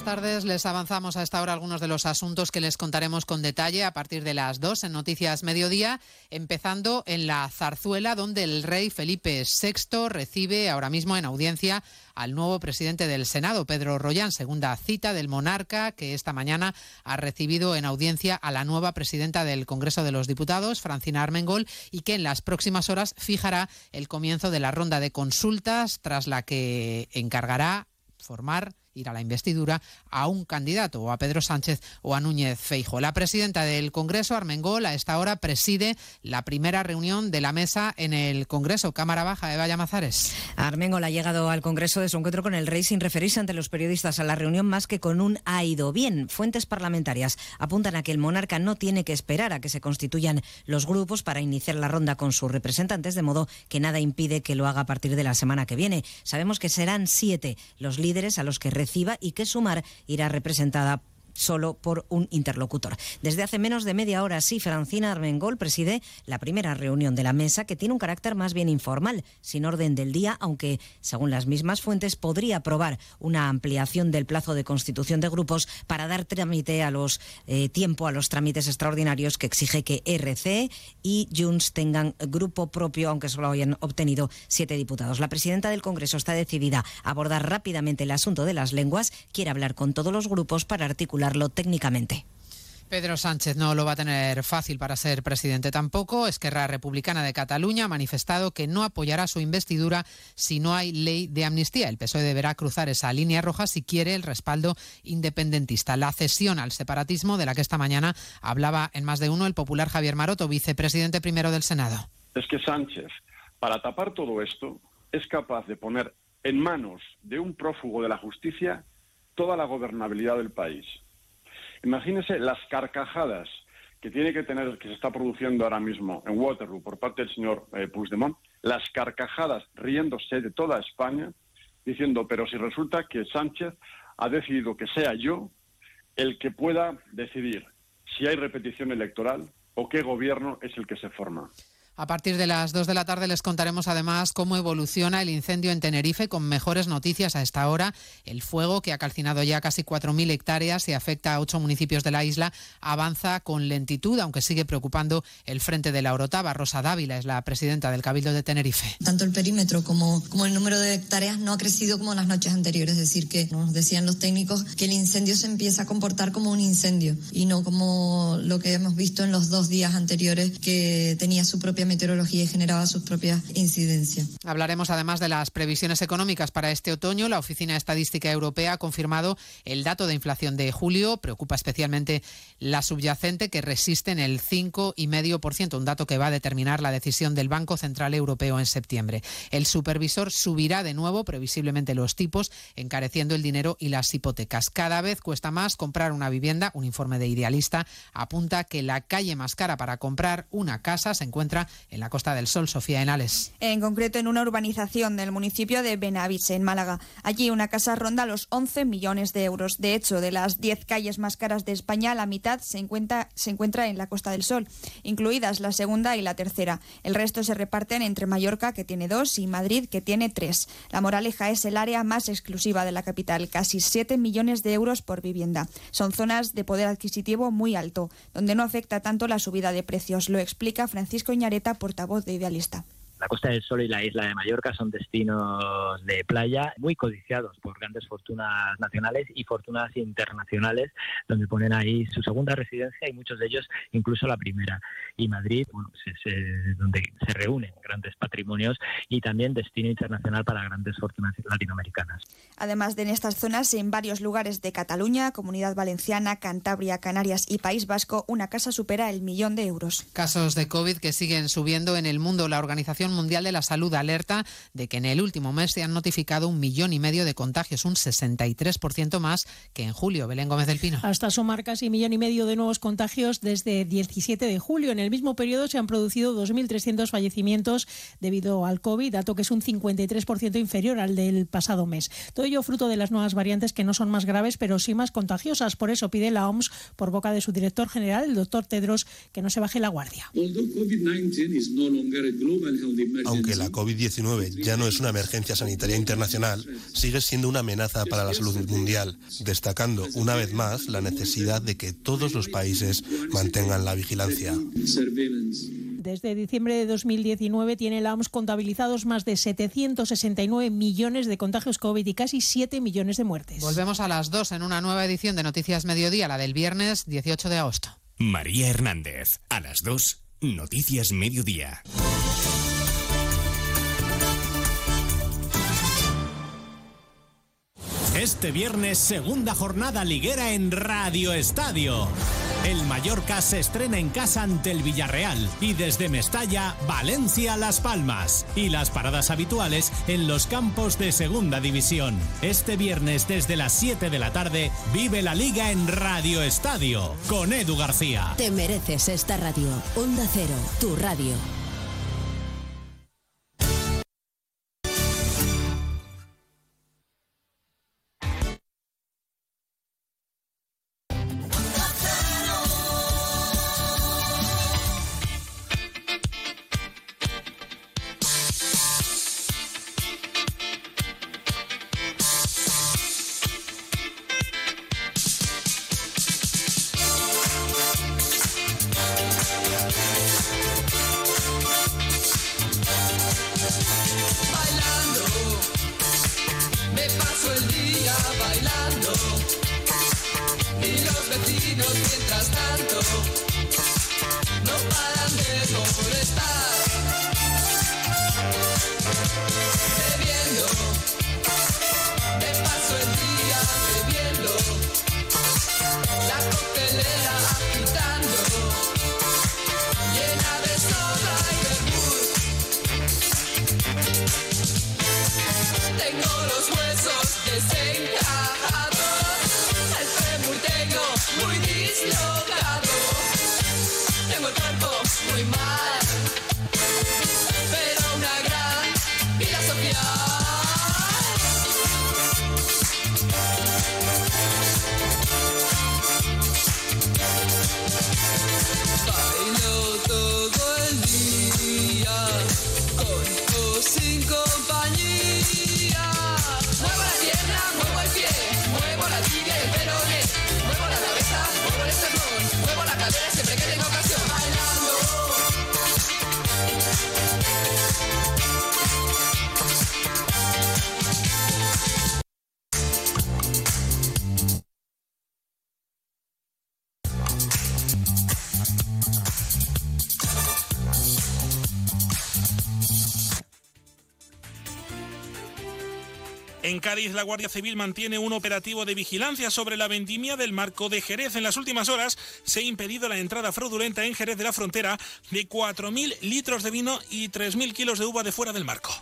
Buenas tardes, les avanzamos a esta hora algunos de los asuntos que les contaremos con detalle a partir de las dos en Noticias Mediodía, empezando en la zarzuela donde el rey Felipe VI recibe ahora mismo en audiencia al nuevo presidente del Senado, Pedro Rollán, segunda cita del monarca que esta mañana ha recibido en audiencia a la nueva presidenta del Congreso de los Diputados, Francina Armengol, y que en las próximas horas fijará el comienzo de la ronda de consultas tras la que encargará formar ir a la investidura a un candidato, o a Pedro Sánchez o a Núñez Feijo. La presidenta del Congreso, Armengol, a esta hora preside la primera reunión de la mesa en el Congreso. Cámara Baja, Eva Llamazares. Armengol ha llegado al Congreso de su encuentro con el rey sin referirse ante los periodistas a la reunión más que con un ha ido bien. Fuentes parlamentarias apuntan a que el monarca no tiene que esperar a que se constituyan los grupos para iniciar la ronda con sus representantes, de modo que nada impide que lo haga a partir de la semana que viene. Sabemos que serán siete los líderes a los que reciba y que Sumar irá representada solo por un interlocutor. Desde hace menos de media hora, sí, Francina Armengol preside la primera reunión de la mesa, que tiene un carácter más bien informal, sin orden del día, aunque, según las mismas fuentes, podría aprobar una ampliación del plazo de constitución de grupos para dar trámite a los eh, tiempo a los trámites extraordinarios que exige que RC y Junts tengan grupo propio, aunque solo hayan obtenido siete diputados. La presidenta del Congreso está decidida a abordar rápidamente el asunto de las lenguas, quiere hablar con todos los grupos para articular técnicamente. Pedro Sánchez no lo va a tener fácil para ser presidente tampoco. Esquerra Republicana de Cataluña ha manifestado que no apoyará su investidura si no hay ley de amnistía. El PSOE deberá cruzar esa línea roja si quiere el respaldo independentista. La cesión al separatismo de la que esta mañana hablaba en más de uno el popular Javier Maroto, vicepresidente primero del Senado. Es que Sánchez, para tapar todo esto, es capaz de poner en manos de un prófugo de la justicia toda la gobernabilidad del país. Imagínese las carcajadas que tiene que tener, que se está produciendo ahora mismo en Waterloo por parte del señor eh, Puigdemont, las carcajadas riéndose de toda España, diciendo, pero si resulta que Sánchez ha decidido que sea yo el que pueda decidir si hay repetición electoral o qué gobierno es el que se forma. A partir de las 2 de la tarde les contaremos además cómo evoluciona el incendio en Tenerife con mejores noticias a esta hora. El fuego, que ha calcinado ya casi 4.000 hectáreas y afecta a ocho municipios de la isla, avanza con lentitud, aunque sigue preocupando el frente de la Orotava. Rosa Dávila es la presidenta del Cabildo de Tenerife. Tanto el perímetro como, el número de hectáreas no ha crecido como las noches anteriores. Es decir, que nos decían los técnicos que el incendio se empieza a comportar como un incendio y no como lo que hemos visto en los dos días anteriores que tenía su propia meteorología y generaba sus propias incidencias. Hablaremos además de las previsiones económicas para este otoño. La Oficina Estadística Europea ha confirmado el dato de inflación de julio. Preocupa especialmente la subyacente que resiste en el 5,5%, un dato que va a determinar la decisión del Banco Central Europeo en septiembre. El supervisor subirá de nuevo previsiblemente los tipos, encareciendo el dinero y las hipotecas. Cada vez cuesta más comprar una vivienda. Un informe de Idealista apunta que la calle más cara para comprar una casa se encuentra en la Costa del Sol, Sofía Enales. En concreto, en una urbanización del municipio de Benaviche, en Málaga. Allí una casa ronda los 11 millones de euros. De hecho, de las 10 calles más caras de España, la mitad se encuentra, se encuentra en la Costa del Sol, incluidas la segunda y la tercera. El resto se reparten entre Mallorca, que tiene dos, y Madrid, que tiene tres. La Moraleja es el área más exclusiva de la capital, casi 7 millones de euros por vivienda. Son zonas de poder adquisitivo muy alto, donde no afecta tanto la subida de precios. Lo explica Francisco Portavoz de Idealista. La Costa del Sol y la isla de Mallorca son destinos de playa muy codiciados por grandes fortunas nacionales y fortunas internacionales, donde ponen ahí su segunda residencia y muchos de ellos incluso la primera. Y Madrid, bueno, pues es eh, donde se reúnen grandes patrimonios y también destino internacional para grandes fortunas latinoamericanas. Además de en estas zonas, en varios lugares de Cataluña, Comunidad Valenciana, Cantabria, Canarias y País Vasco, una casa supera el millón de euros. Casos de COVID que siguen subiendo en el mundo. La Organización Mundial de la Salud alerta de que en el último mes se han notificado un millón y medio de contagios, un 63% más que en julio. Belén Gómez del Pino. Hasta sumar casi millón y medio de nuevos contagios desde 17 de julio. En el mismo periodo se han producido 2.300 fallecimientos debido al COVID, dato que es un 53% inferior al del pasado mes. Todo ello fruto de las nuevas variantes que no son más graves, pero sí más contagiosas. Por eso pide la OMS, por boca de su director general, el doctor Tedros, que no se baje la guardia. Aunque la COVID-19 ya no es una emergencia sanitaria internacional, sigue siendo una amenaza para la salud mundial, destacando una vez más la necesidad de que todos los países mantengan la vigilancia. Desde diciembre de 2019 tiene la OMS contabilizados más de 769 millones de contagios COVID y casi 7 millones de muertes. Volvemos a las 2 en una nueva edición de Noticias Mediodía, la del viernes 18 de agosto. María Hernández, a las 2, Noticias Mediodía. Este viernes, segunda jornada liguera en Radio Estadio. El Mallorca se estrena en casa ante el Villarreal y desde Mestalla, Valencia, Las Palmas. Y las paradas habituales en los campos de Segunda División. Este viernes desde las 7 de la tarde, vive la liga en Radio Estadio con Edu García. Te mereces esta radio. Onda Cero, tu radio. En Cádiz, la Guardia Civil mantiene un operativo de vigilancia sobre la vendimia del Marco de Jerez. En las últimas horas se ha impedido la entrada fraudulenta en Jerez de la Frontera de 4.000 litros de vino y 3.000 kilos de uva de fuera del marco.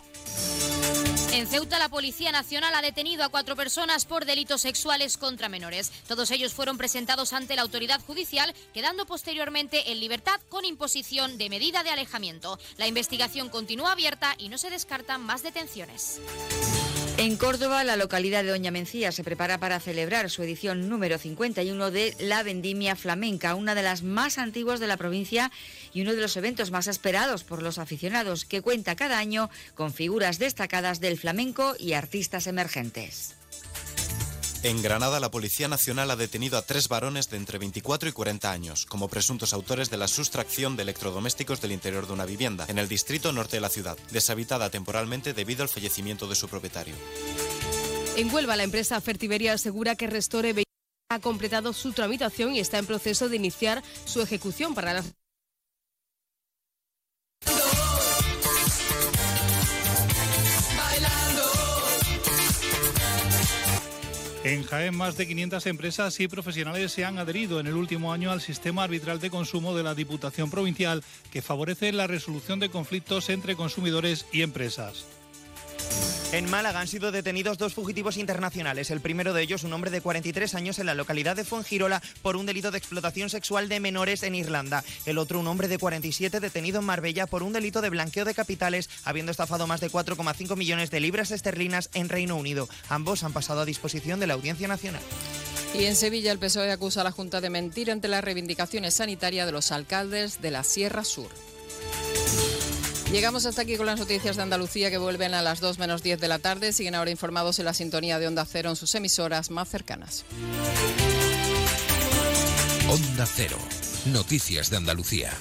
En Ceuta, la Policía Nacional ha detenido a cuatro personas por delitos sexuales contra menores. Todos ellos fueron presentados ante la autoridad judicial, quedando posteriormente en libertad con imposición de medida de alejamiento. La investigación continúa abierta y no se descartan más detenciones. En Córdoba, la localidad de Doña Mencía se prepara para celebrar su edición número 51 de la Vendimia Flamenca, una de las más antiguas de la provincia y uno de los eventos más esperados por los aficionados, que cuenta cada año con figuras destacadas del flamenco y artistas emergentes. En Granada, la Policía Nacional ha detenido a tres varones de entre 24 y 40 años como presuntos autores de la sustracción de electrodomésticos del interior de una vivienda en el distrito norte de la ciudad, deshabitada temporalmente debido al fallecimiento de su propietario. En Huelva, la empresa Fertiberia asegura que Restore ha completado su tramitación y está en proceso de iniciar su ejecución para la En Jaén, más de 500 empresas y profesionales se han adherido en el último año al sistema arbitral de consumo de la Diputación Provincial, que favorece la resolución de conflictos entre consumidores y empresas. En Málaga han sido detenidos dos fugitivos internacionales. El primero de ellos, un hombre de 43 años en la localidad de Fuengirola por un delito de explotación sexual de menores en Irlanda. El otro, un hombre de 47 detenido en Marbella por un delito de blanqueo de capitales, habiendo estafado más de 4,5 millones de libras esterlinas en Reino Unido. Ambos han pasado a disposición de la Audiencia Nacional. Y en Sevilla el PSOE acusa a la Junta de mentir ante las reivindicaciones sanitarias de los alcaldes de la Sierra Sur. Llegamos hasta aquí con las noticias de Andalucía que vuelven a las 2 menos 10 de la tarde. Siguen ahora informados en la sintonía de Onda Cero en sus emisoras más cercanas. Onda Cero. Noticias de Andalucía.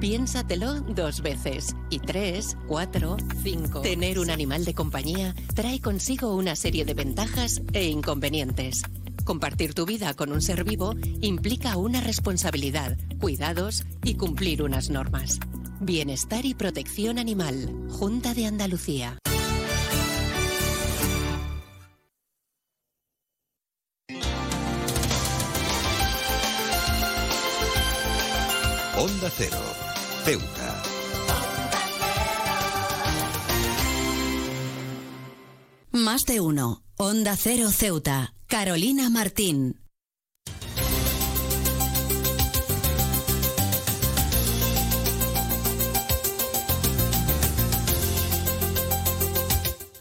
Piénsatelo dos veces. Y tres, cuatro, cinco. Tener un animal de compañía trae consigo una serie de ventajas e inconvenientes. Compartir tu vida con un ser vivo implica una responsabilidad, cuidados y cumplir unas normas. Bienestar y protección animal. Junta de Andalucía. Onda Cero. Ceuta. Más de uno. Onda Cero Ceuta. Carolina Martín.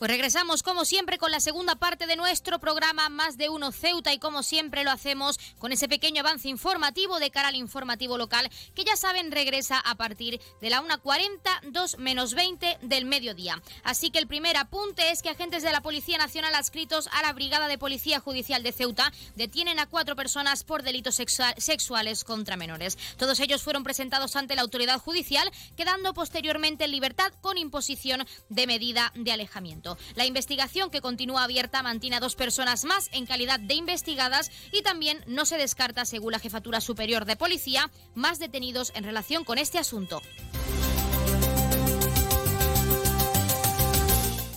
Pues regresamos como siempre con la segunda parte de nuestro programa Más de Uno Ceuta y como siempre lo hacemos con ese pequeño avance informativo de cara al informativo local que ya saben regresa a partir de la 1.40, 2 menos 20 del mediodía. Así que el primer apunte es que agentes de la Policía Nacional adscritos a la Brigada de Policía Judicial de Ceuta detienen a cuatro personas por delitos sexual, sexuales contra menores. Todos ellos fueron presentados ante la autoridad judicial quedando posteriormente en libertad con imposición de medida de alejamiento. La investigación que continúa abierta mantiene a dos personas más en calidad de investigadas y también no se descarta, según la Jefatura Superior de Policía, más detenidos en relación con este asunto.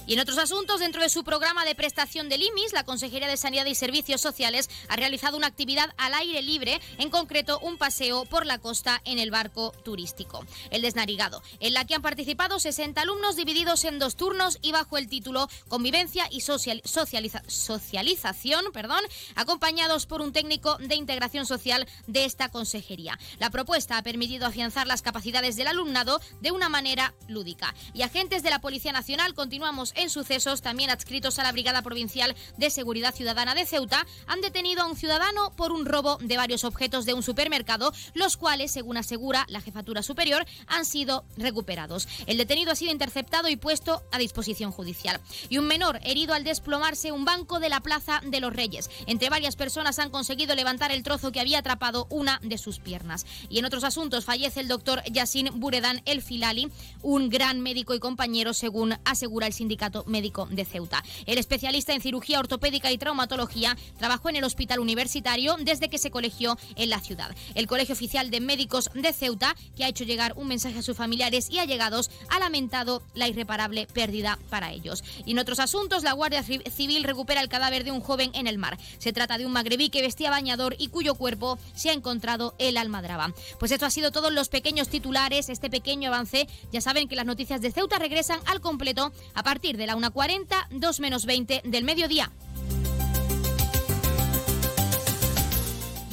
Y en otros asuntos, dentro de su programa de prestación del IMIS, la Consejería de Sanidad y Servicios Sociales ha realizado una actividad al aire libre, en concreto un paseo por la costa en el barco turístico, el Desnarigado, en la que han participado 60 alumnos divididos en dos turnos y bajo el título Convivencia y social, socializa, Socialización, perdón, acompañados por un técnico de integración social de esta consejería. La propuesta ha permitido afianzar las capacidades del alumnado de una manera lúdica. Y agentes de la Policía Nacional continuamos en sucesos, también adscritos a la Brigada Provincial de Seguridad Ciudadana de Ceuta, han detenido a un ciudadano por un robo de varios objetos de un supermercado, los cuales, según asegura la Jefatura Superior, han sido recuperados. El detenido ha sido interceptado y puesto a disposición judicial. Y un menor herido al desplomarse un banco de la Plaza de los Reyes. Entre varias personas han conseguido levantar el trozo que había atrapado una de sus piernas. Y en otros asuntos fallece el doctor Yassin Buredan El Filali, un gran médico y compañero, según asegura el sindicato Médico de Ceuta. El especialista en cirugía ortopédica y traumatología trabajó en el Hospital Universitario desde que se colegió en la ciudad. El Colegio Oficial de Médicos de Ceuta, que ha hecho llegar un mensaje a sus familiares y allegados, ha lamentado la irreparable pérdida para ellos. Y en otros asuntos, la Guardia Civil recupera el cadáver de un joven en el mar. Se trata de un magrebí que vestía bañador y cuyo cuerpo se ha encontrado en Almadraba. Pues esto ha sido todos los pequeños titulares, este pequeño avance. Ya saben que las noticias de Ceuta regresan al completo a partir de la 1.40, 2 menos 20 del mediodía.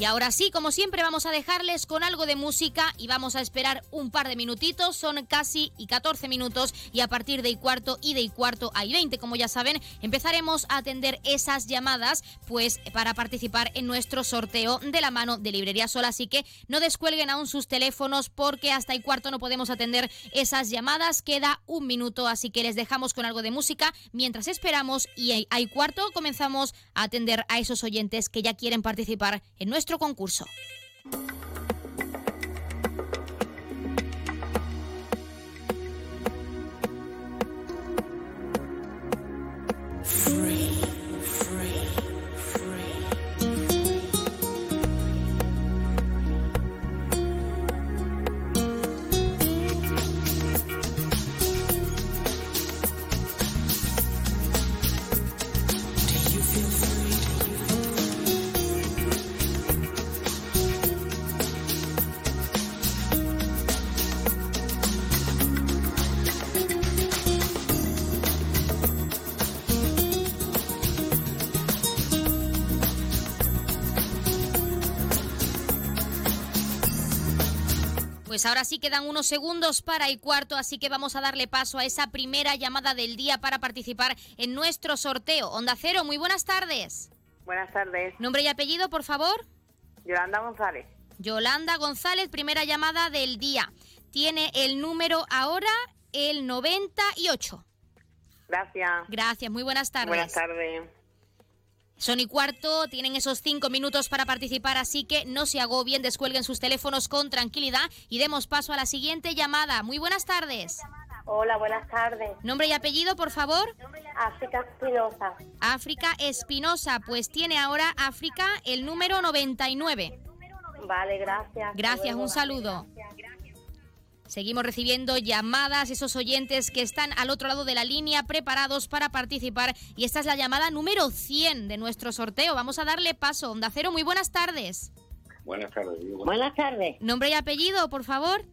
Y ahora sí, como siempre, vamos a dejarles con algo de música y vamos a esperar un par de minutitos. Son casi y 14 minutos y a partir de y cuarto y de y cuarto hay 20, como ya saben, empezaremos a atender esas llamadas pues para participar en nuestro sorteo de la mano de Librería Sola. Así que no descuelguen aún sus teléfonos porque hasta y cuarto no podemos atender esas llamadas. Queda un minuto, así que les dejamos con algo de música mientras esperamos y hay cuarto comenzamos a atender a esos oyentes que ya quieren participar en nuestro concurso. Pues ahora sí quedan unos segundos para el cuarto, así que vamos a darle paso a esa primera llamada del día para participar en nuestro sorteo. Onda Cero, muy buenas tardes. Buenas tardes. Nombre y apellido, por favor. Yolanda González. Yolanda González, primera llamada del día. Tiene el número ahora el 98. Gracias. Gracias, muy buenas tardes. Buenas tardes. Son y cuarto, tienen esos cinco minutos para participar, así que no se agobien, descuelguen sus teléfonos con tranquilidad y demos paso a la siguiente llamada. Muy buenas tardes. Hola, buenas tardes. Nombre y apellido, por favor. África Espinosa. África Espinosa, pues tiene ahora África el número 99. Vale, gracias. Gracias, un saludo. Seguimos recibiendo llamadas, esos oyentes que están al otro lado de la línea preparados para participar. Y esta es la llamada número 100 de nuestro sorteo. Vamos a darle paso. Onda Cero, muy buenas tardes. Buenas tardes. Buenas tardes. Nombre y apellido, por favor.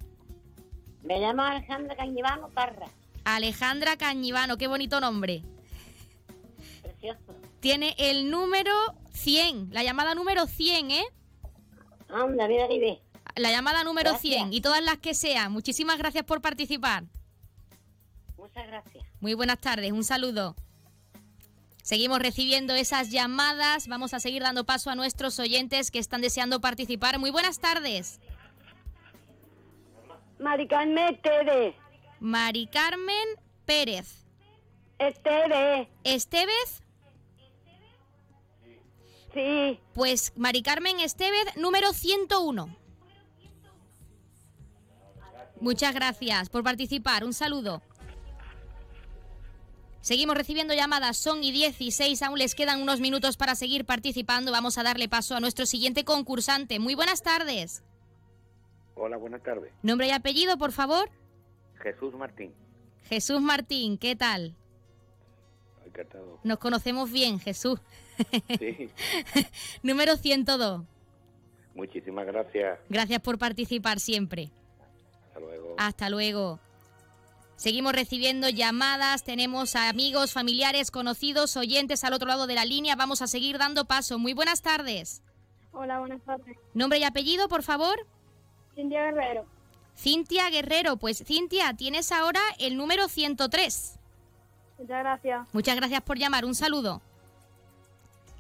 Me llamo Alejandra Cañivano Parra. Alejandra Cañivano, qué bonito nombre. Precioso. Tiene el número 100, la llamada número 100, ¿eh? Anda, mira que ve. La llamada número Gracias. 100 y todas las que sean. Muchísimas gracias por participar. Muchas gracias. Muy buenas tardes, un saludo. Seguimos recibiendo esas llamadas. Vamos a seguir dando paso a nuestros oyentes que están deseando participar. Muy buenas tardes. Mari Carmen Esteves. Mari Carmen Pérez. Esteves. ¿Estevez? Sí. Pues Mari Carmen Estevez, número 101. Muchas gracias por participar. Un saludo. Seguimos recibiendo llamadas, son y 16, aún les quedan unos minutos para seguir participando. Vamos a darle paso a nuestro siguiente concursante. Muy buenas tardes. Hola, buenas tardes. Nombre y apellido, por favor. Jesús Martín. Jesús Martín, ¿qué tal? Encantado. Nos conocemos bien, Jesús. Sí. Número 102. Muchísimas gracias. Gracias por participar siempre. Hasta luego. Seguimos recibiendo llamadas, tenemos a amigos, familiares, conocidos, oyentes al otro lado de la línea. Vamos a seguir dando paso. Muy buenas tardes. Hola, buenas tardes. Nombre y apellido, por favor. Cintia Guerrero. Cintia Guerrero. Pues Cintia, tienes ahora el número 103. Muchas gracias. Muchas gracias por llamar. Un saludo.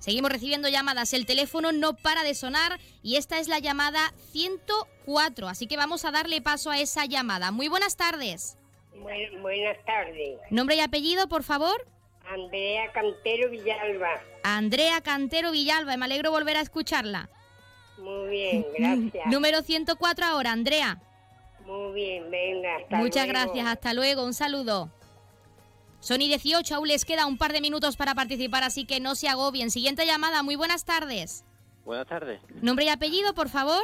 Seguimos recibiendo llamadas. El teléfono no para de sonar y esta es la llamada 104. Así que vamos a darle paso a esa llamada. Muy buenas tardes. Bu- buenas tardes. Nombre y apellido, por favor. Andrea Cantero Villalba. Andrea Cantero Villalba. Me alegro volver a escucharla. Muy bien, gracias. Número 104 ahora, Andrea. Muy bien, venga. hasta Muchas luego. gracias. Hasta luego. Un saludo. Sony 18, aún les queda un par de minutos para participar, así que no se agobien. Siguiente llamada. Muy buenas tardes. Buenas tardes. Nombre y apellido, por favor.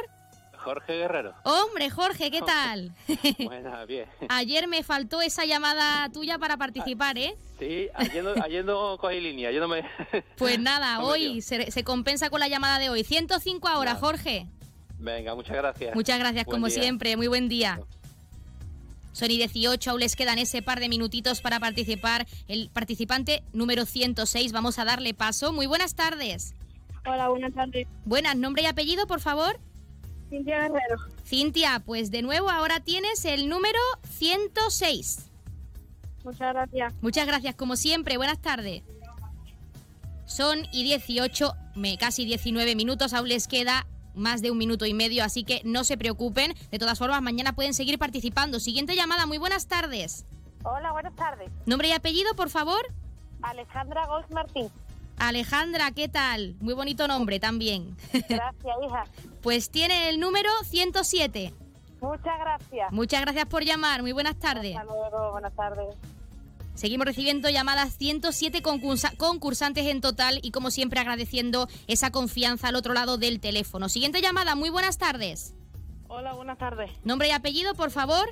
Jorge Guerrero. Hombre, Jorge, ¿qué tal? Buena, bien. Ayer me faltó esa llamada tuya para participar, ¿eh? Sí, ayer no, ayer no cogí línea, ayer no me... Pues nada, No hoy se, se compensa con la llamada de hoy. 105 ahora, Jorge. Venga, muchas gracias. Muchas gracias, Buen como día. siempre. Muy buen día. Sony 18, aún les quedan ese par de minutitos para participar. El participante número 106, vamos a darle paso. Muy buenas tardes. Hola, buenas tardes. Buenas, nombre y apellido, por favor. Cintia Guerrero. Cintia, pues de nuevo ahora tienes el número 106. Muchas gracias. Muchas gracias, como siempre. Buenas tardes. Son y 18, me- casi 19 minutos, aún les queda más de un minuto y medio, así que no se preocupen. De todas formas, mañana pueden seguir participando. Siguiente llamada, muy buenas tardes. Hola, buenas tardes. Nombre y apellido, por favor. Alejandra Gols Martín. Alejandra, ¿qué tal? Muy bonito nombre también. Gracias, hija. Pues tiene el número 107. Muchas gracias. Muchas gracias por llamar. Muy buenas tardes. Hasta luego, buenas tardes. Seguimos recibiendo llamadas 107 concursa- concursantes en total y como siempre agradeciendo esa confianza al otro lado del teléfono. Siguiente llamada, muy buenas tardes. Hola, buenas tardes. Nombre y apellido, por favor.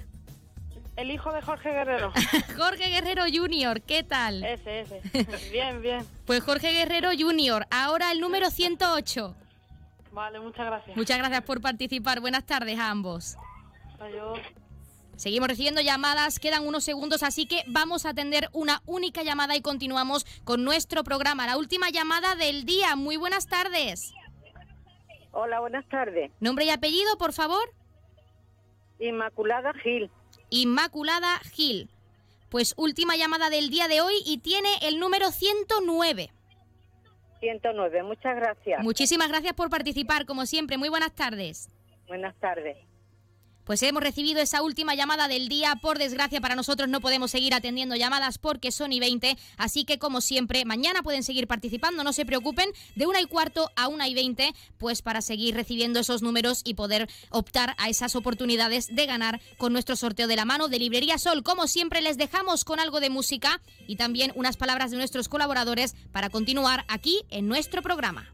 El hijo de Jorge Guerrero. Jorge Guerrero Junior, ¿qué tal? Ese, ese. Bien, bien. Pues Jorge Guerrero Junior, ahora el número 108. Vale, muchas gracias. Muchas gracias por participar. Buenas tardes a ambos. Adiós. Seguimos recibiendo llamadas, quedan unos segundos, así que vamos a atender una única llamada y continuamos con nuestro programa. La última llamada del día. Muy buenas tardes. Hola, buenas tardes. Nombre y apellido, por favor. Inmaculada Gil. Inmaculada Gil. Pues última llamada del día de hoy y tiene el número 109. 109, muchas gracias. Muchísimas gracias por participar, como siempre. Muy buenas tardes. Buenas tardes. Pues hemos recibido esa última llamada del día. Por desgracia para nosotros no podemos seguir atendiendo llamadas porque son y 20. Así que como siempre, mañana pueden seguir participando, no se preocupen, de una y cuarto a una y 20, pues para seguir recibiendo esos números y poder optar a esas oportunidades de ganar con nuestro sorteo de la mano de Librería Sol. Como siempre, les dejamos con algo de música y también unas palabras de nuestros colaboradores para continuar aquí en nuestro programa.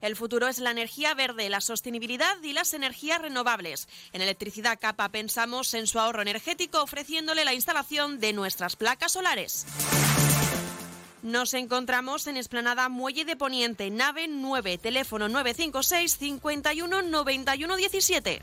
El futuro es la energía verde, la sostenibilidad y las energías renovables. En Electricidad Capa pensamos en su ahorro energético ofreciéndole la instalación de nuestras placas solares. Nos encontramos en Esplanada Muelle de Poniente, nave 9, teléfono 956 51 91 17.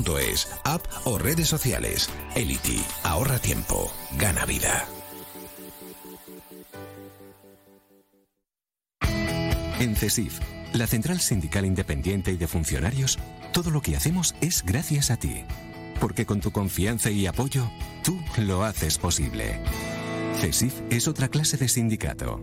elity.es, app o redes sociales. Elity, ahorra tiempo, gana vida. En CESIF, la Central Sindical Independiente y de Funcionarios, todo lo que hacemos es gracias a ti. Porque con tu confianza y apoyo, tú lo haces posible. CESIF es otra clase de sindicato.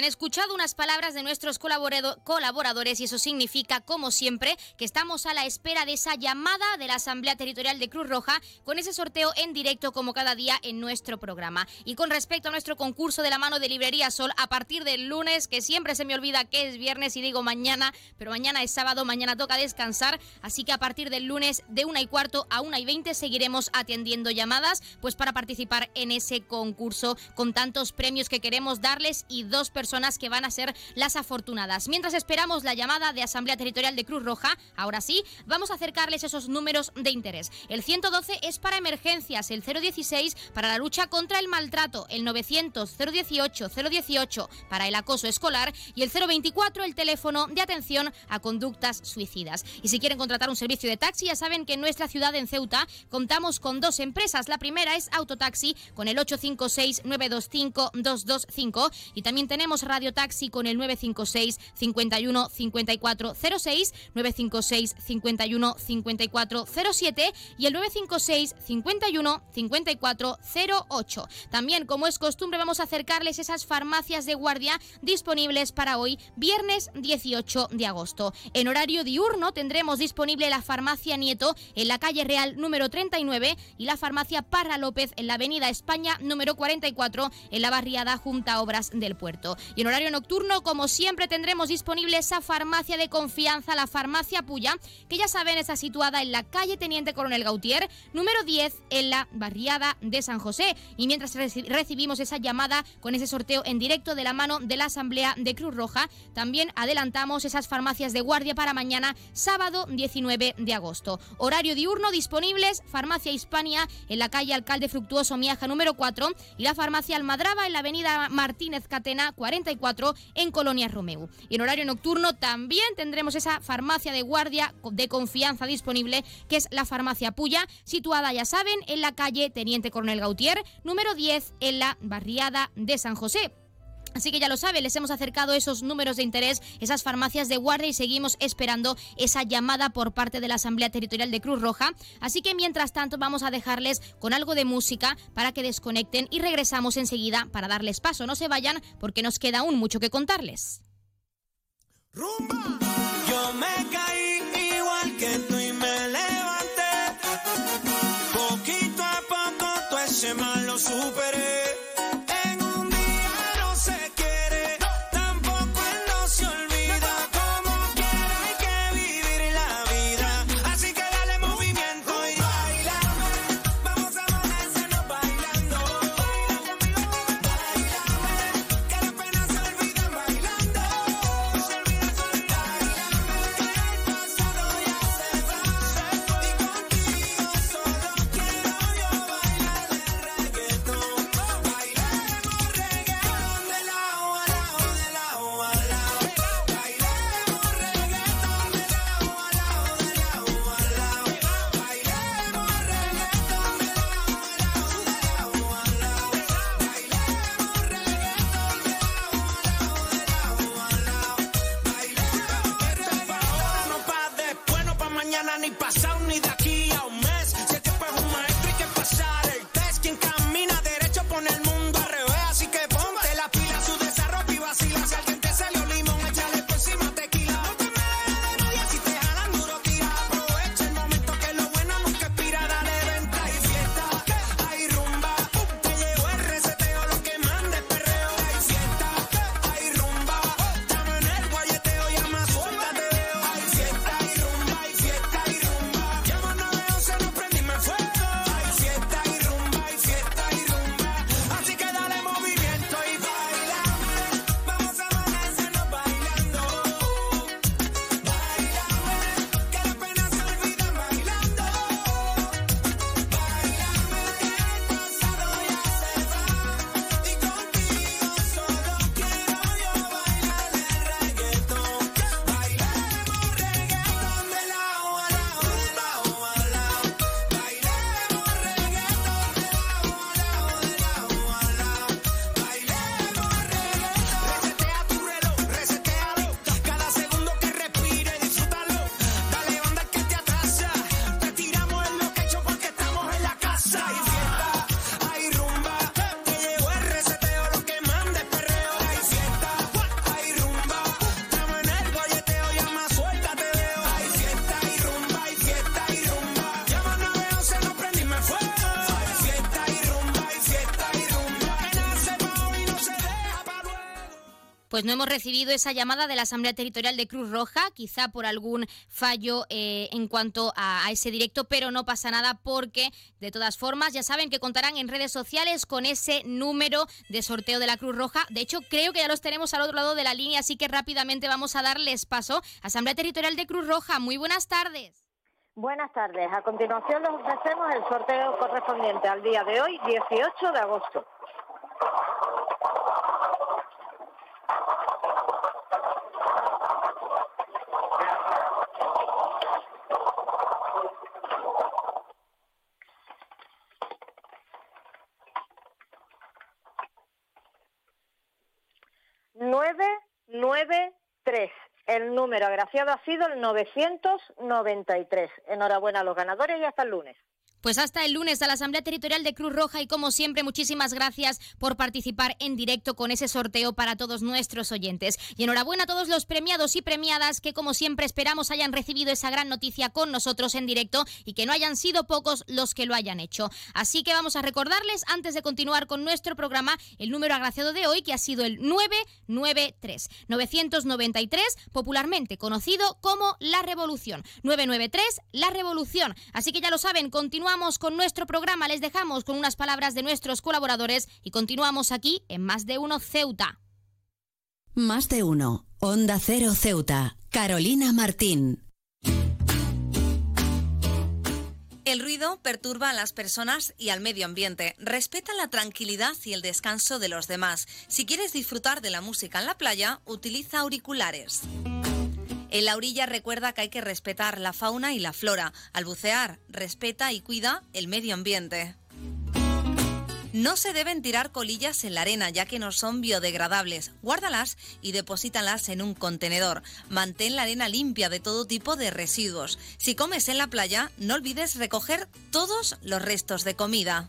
Han escuchado unas palabras de nuestros colaborado- colaboradores y eso significa, como siempre, que estamos a la espera de esa llamada de la Asamblea Territorial de Cruz Roja con ese sorteo en directo como cada día en nuestro programa. Y con respecto a nuestro concurso de la mano de Librería Sol, a partir del lunes, que siempre se me olvida que es viernes y digo mañana, pero mañana es sábado, mañana toca descansar, así que a partir del lunes de una y cuarto a una y veinte seguiremos atendiendo llamadas, pues para participar en ese concurso con tantos premios que queremos darles y dos personas que van a ser las afortunadas. Mientras esperamos la llamada de Asamblea Territorial de Cruz Roja, ahora sí, vamos a acercarles esos números de interés. El 112 es para emergencias, el 016 para la lucha contra el maltrato, el 900 018 018 para el acoso escolar y el 024 el teléfono de atención a conductas suicidas. Y si quieren contratar un servicio de taxi, ya saben que en nuestra ciudad en Ceuta contamos con dos empresas. La primera es Autotaxi con el 856 925 225 y también tenemos Radio Taxi con el 956 51 54 06, 956 51 54 07 y el 956 51 54 08. También, como es costumbre, vamos a acercarles esas farmacias de guardia disponibles para hoy, viernes 18 de agosto. En horario diurno tendremos disponible la farmacia Nieto en la calle Real número 39 y la farmacia Parra López en la avenida España número 44 en la barriada Junta Obras del Puerto. Y en horario nocturno, como siempre, tendremos disponible esa farmacia de confianza, la farmacia Puya, que ya saben está situada en la calle Teniente Coronel Gautier, número 10, en la barriada de San José. Y mientras reci- recibimos esa llamada con ese sorteo en directo de la mano de la Asamblea de Cruz Roja, también adelantamos esas farmacias de guardia para mañana, sábado 19 de agosto. Horario diurno disponibles, farmacia Hispania en la calle Alcalde Fructuoso Miaja número 4 y la farmacia Almadraba en la avenida Martínez Catena 44 en Colonia Romeu. Y en horario nocturno también tendremos esa farmacia de guardia de confianza disponible, que es la farmacia Puya, situada, ya saben, en la calle Teniente Coronel Gautier, número 10, en la barriada de San José. Así que ya lo saben, les hemos acercado esos números de interés, esas farmacias de guardia y seguimos esperando esa llamada por parte de la Asamblea Territorial de Cruz Roja. Así que mientras tanto vamos a dejarles con algo de música para que desconecten y regresamos enseguida para darles paso. No se vayan porque nos queda aún mucho que contarles. Yo me caí igual que tú y me levanté. Poquito a poco todo ese mal lo superé. Pues no hemos recibido esa llamada de la Asamblea Territorial de Cruz Roja, quizá por algún fallo eh, en cuanto a, a ese directo, pero no pasa nada porque, de todas formas, ya saben que contarán en redes sociales con ese número de sorteo de la Cruz Roja. De hecho, creo que ya los tenemos al otro lado de la línea, así que rápidamente vamos a darles paso. Asamblea Territorial de Cruz Roja, muy buenas tardes. Buenas tardes. A continuación les ofrecemos el sorteo correspondiente al día de hoy, 18 de agosto. El número agraciado ha sido el 993. Enhorabuena a los ganadores y hasta el lunes. Pues hasta el lunes a la Asamblea Territorial de Cruz Roja y como siempre muchísimas gracias por participar en directo con ese sorteo para todos nuestros oyentes. Y enhorabuena a todos los premiados y premiadas que como siempre esperamos hayan recibido esa gran noticia con nosotros en directo y que no hayan sido pocos los que lo hayan hecho. Así que vamos a recordarles antes de continuar con nuestro programa el número agraciado de hoy que ha sido el 993. 993, popularmente conocido como La Revolución. 993, La Revolución. Así que ya lo saben, continuamos con nuestro programa, les dejamos con unas palabras de nuestros colaboradores y continuamos aquí en Más de Uno Ceuta. Más de uno. Onda Cero Ceuta. Carolina Martín. El ruido perturba a las personas y al medio ambiente. Respeta la tranquilidad y el descanso de los demás. Si quieres disfrutar de la música en la playa, utiliza auriculares. En la orilla recuerda que hay que respetar la fauna y la flora. Al bucear, respeta y cuida el medio ambiente. No se deben tirar colillas en la arena ya que no son biodegradables. Guárdalas y deposítalas en un contenedor. Mantén la arena limpia de todo tipo de residuos. Si comes en la playa, no olvides recoger todos los restos de comida.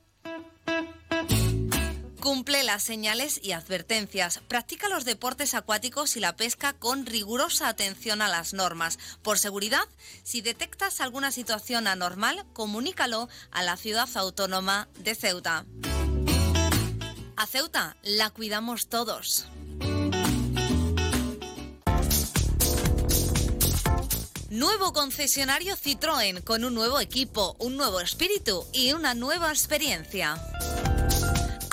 Cumple las señales y advertencias. Practica los deportes acuáticos y la pesca con rigurosa atención a las normas. Por seguridad, si detectas alguna situación anormal, comunícalo a la ciudad autónoma de Ceuta. A Ceuta la cuidamos todos. Nuevo concesionario Citroën con un nuevo equipo, un nuevo espíritu y una nueva experiencia.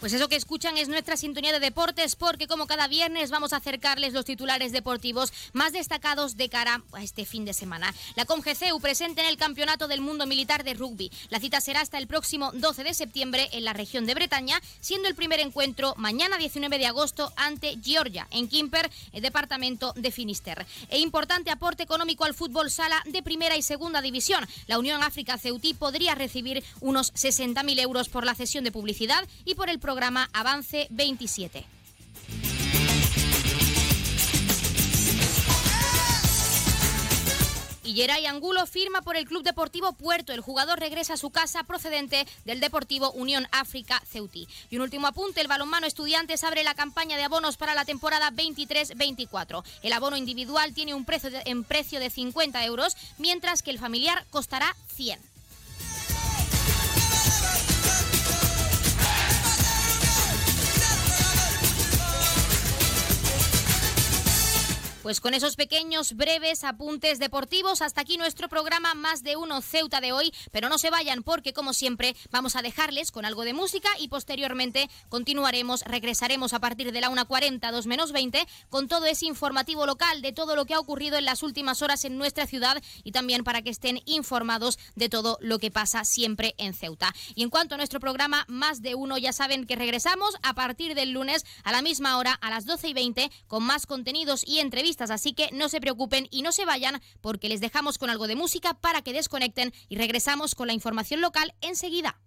Pues eso que escuchan es nuestra sintonía de deportes porque como cada viernes vamos a acercarles los titulares deportivos más destacados de cara a este fin de semana. La CONGCEU presente en el Campeonato del Mundo Militar de Rugby. La cita será hasta el próximo 12 de septiembre en la región de Bretaña, siendo el primer encuentro mañana 19 de agosto ante Georgia, en Quimper, el departamento de Finisterre. E importante aporte económico al fútbol sala de primera y segunda división. La Unión África Ceutí podría recibir unos 60.000 euros por la cesión de publicidad y por el programa Avance 27. Y Geray Angulo firma por el Club Deportivo Puerto. El jugador regresa a su casa procedente del Deportivo Unión África Ceutí. Y un último apunte, el balonmano Estudiantes abre la campaña de abonos para la temporada 23-24. El abono individual tiene un precio de, en precio de 50 euros, mientras que el familiar costará 100. Pues con esos pequeños, breves apuntes deportivos, hasta aquí nuestro programa Más de Uno Ceuta de hoy. Pero no se vayan porque, como siempre, vamos a dejarles con algo de música y posteriormente continuaremos, regresaremos a partir de la 1.40, 2 menos 20, con todo ese informativo local de todo lo que ha ocurrido en las últimas horas en nuestra ciudad y también para que estén informados de todo lo que pasa siempre en Ceuta. Y en cuanto a nuestro programa Más de Uno, ya saben que regresamos a partir del lunes a la misma hora, a las 12 y 20, con más contenidos y entrevistas así que no se preocupen y no se vayan porque les dejamos con algo de música para que desconecten y regresamos con la información local enseguida.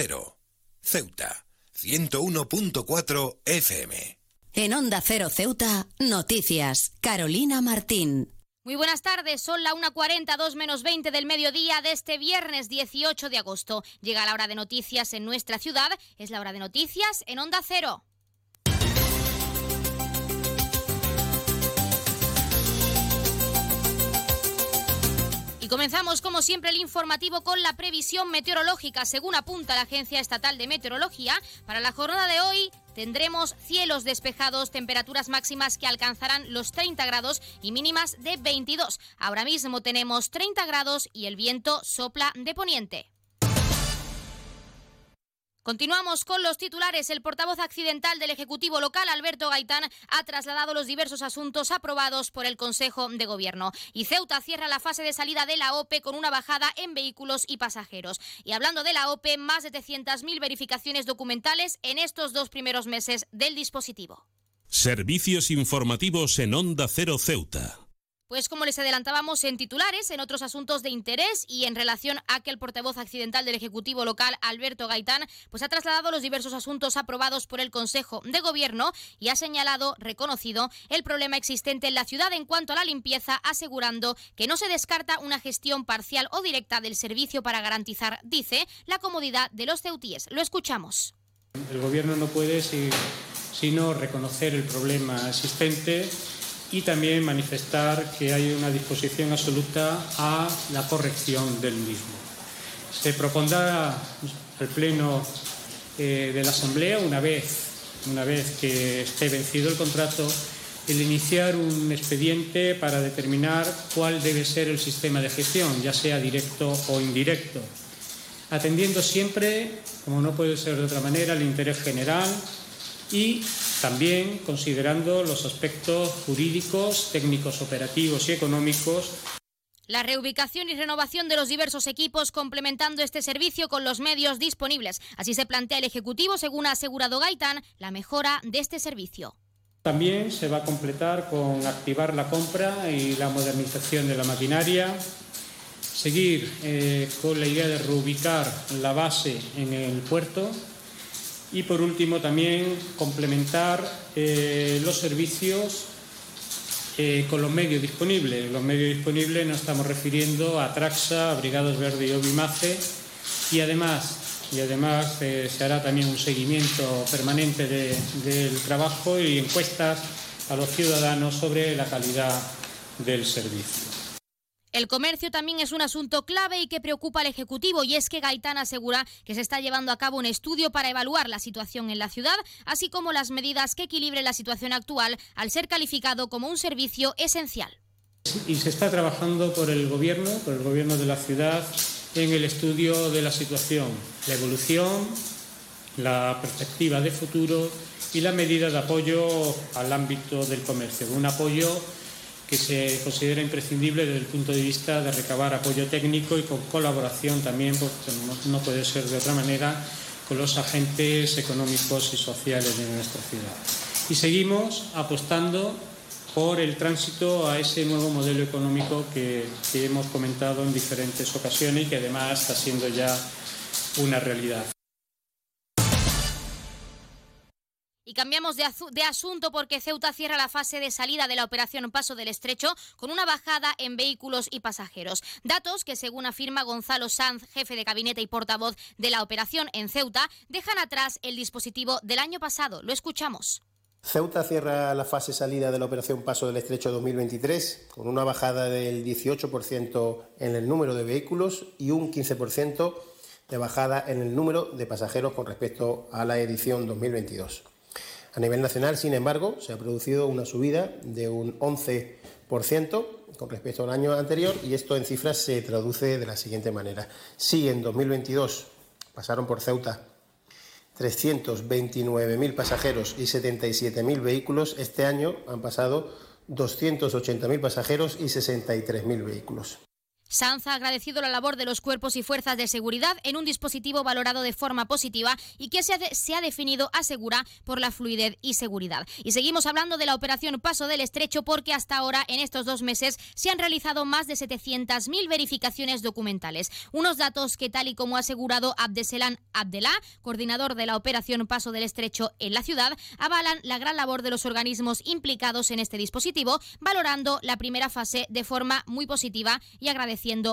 Cero. Ceuta. 101.4 FM. En Onda Cero Ceuta, noticias. Carolina Martín. Muy buenas tardes, son la 1.40, 2 menos 20 del mediodía de este viernes 18 de agosto. Llega la hora de noticias en nuestra ciudad, es la hora de noticias en Onda Cero. Y comenzamos, como siempre, el informativo con la previsión meteorológica. Según apunta la Agencia Estatal de Meteorología, para la jornada de hoy tendremos cielos despejados, temperaturas máximas que alcanzarán los 30 grados y mínimas de 22. Ahora mismo tenemos 30 grados y el viento sopla de poniente. Continuamos con los titulares. El portavoz accidental del Ejecutivo local, Alberto Gaitán, ha trasladado los diversos asuntos aprobados por el Consejo de Gobierno. Y Ceuta cierra la fase de salida de la OPE con una bajada en vehículos y pasajeros. Y hablando de la OPE, más de 700.000 verificaciones documentales en estos dos primeros meses del dispositivo. Servicios informativos en Onda Cero Ceuta. Pues como les adelantábamos en titulares, en otros asuntos de interés y en relación a que el portavoz accidental del Ejecutivo local, Alberto Gaitán, pues ha trasladado los diversos asuntos aprobados por el Consejo de Gobierno y ha señalado, reconocido, el problema existente en la ciudad en cuanto a la limpieza, asegurando que no se descarta una gestión parcial o directa del servicio para garantizar, dice, la comodidad de los ceutíes. Lo escuchamos. El Gobierno no puede si- sino reconocer el problema existente y también manifestar que hay una disposición absoluta a la corrección del mismo. Se propondrá al Pleno eh, de la Asamblea, una vez, una vez que esté vencido el contrato, el iniciar un expediente para determinar cuál debe ser el sistema de gestión, ya sea directo o indirecto, atendiendo siempre, como no puede ser de otra manera, el interés general y también considerando los aspectos jurídicos, técnicos, operativos y económicos La reubicación y renovación de los diversos equipos complementando este servicio con los medios disponibles. Así se plantea el Ejecutivo, según ha asegurado Gaitán, la mejora de este servicio. También se va a completar con activar la compra y la modernización de la maquinaria, seguir eh, con la idea de reubicar la base en el puerto y por último también complementar eh, los servicios eh, con los medios disponibles. Los medios disponibles nos estamos refiriendo a Traxa, a Brigados Verde y Obimace y además, y además eh, se hará también un seguimiento permanente de- del trabajo y encuestas a los ciudadanos sobre la calidad del servicio. El comercio también es un asunto clave y que preocupa al Ejecutivo y es que Gaitán asegura que se está llevando a cabo un estudio para evaluar la situación en la ciudad, así como las medidas que equilibren la situación actual al ser calificado como un servicio esencial. Y se está trabajando por el Gobierno, por el Gobierno de la ciudad, en el estudio de la situación, la evolución, la perspectiva de futuro y la medida de apoyo al ámbito del comercio. Un apoyo que se considera imprescindible desde el punto de vista de recabar apoyo técnico y con colaboración también, porque no, puede ser de otra manera, con los agentes económicos y sociales de nuestra ciudad. Y seguimos apostando por el tránsito a ese nuevo modelo económico que, que hemos comentado en diferentes ocasiones y que además está siendo ya una realidad. Y cambiamos de, asunto porque Ceuta cierra la fase de salida de la operación Paso del Estrecho con una bajada en vehículos y pasajeros. Datos que, según afirma Gonzalo Sanz, jefe de gabinete y portavoz de la operación en Ceuta, dejan atrás el dispositivo del año pasado. Lo escuchamos. Ceuta cierra la fase salida de la operación Paso del Estrecho 2023 con una bajada del 18% en el número de vehículos y un 15% de bajada en el número de pasajeros con respecto a la edición 2022. A nivel nacional, sin embargo, se ha producido una subida de un 11% con respecto al año anterior y esto en cifras se traduce de la siguiente manera. Si en 2022 pasaron por Ceuta 329.000 pasajeros y 77.000 vehículos, este año han pasado 280.000 pasajeros y 63.000 vehículos. Sanz ha agradecido la labor de los cuerpos y fuerzas de seguridad en un dispositivo valorado de forma positiva y que se ha, de- se ha definido asegura por la fluidez y seguridad. Y seguimos hablando de la operación Paso del Estrecho porque hasta ahora, en estos dos meses, se han realizado más de 700.000 verificaciones documentales. Unos datos que, tal y como ha asegurado Abdeselan Abdelá, coordinador de la operación Paso del Estrecho en la ciudad, avalan la gran labor de los organismos implicados en este dispositivo, valorando la primera fase de forma muy positiva y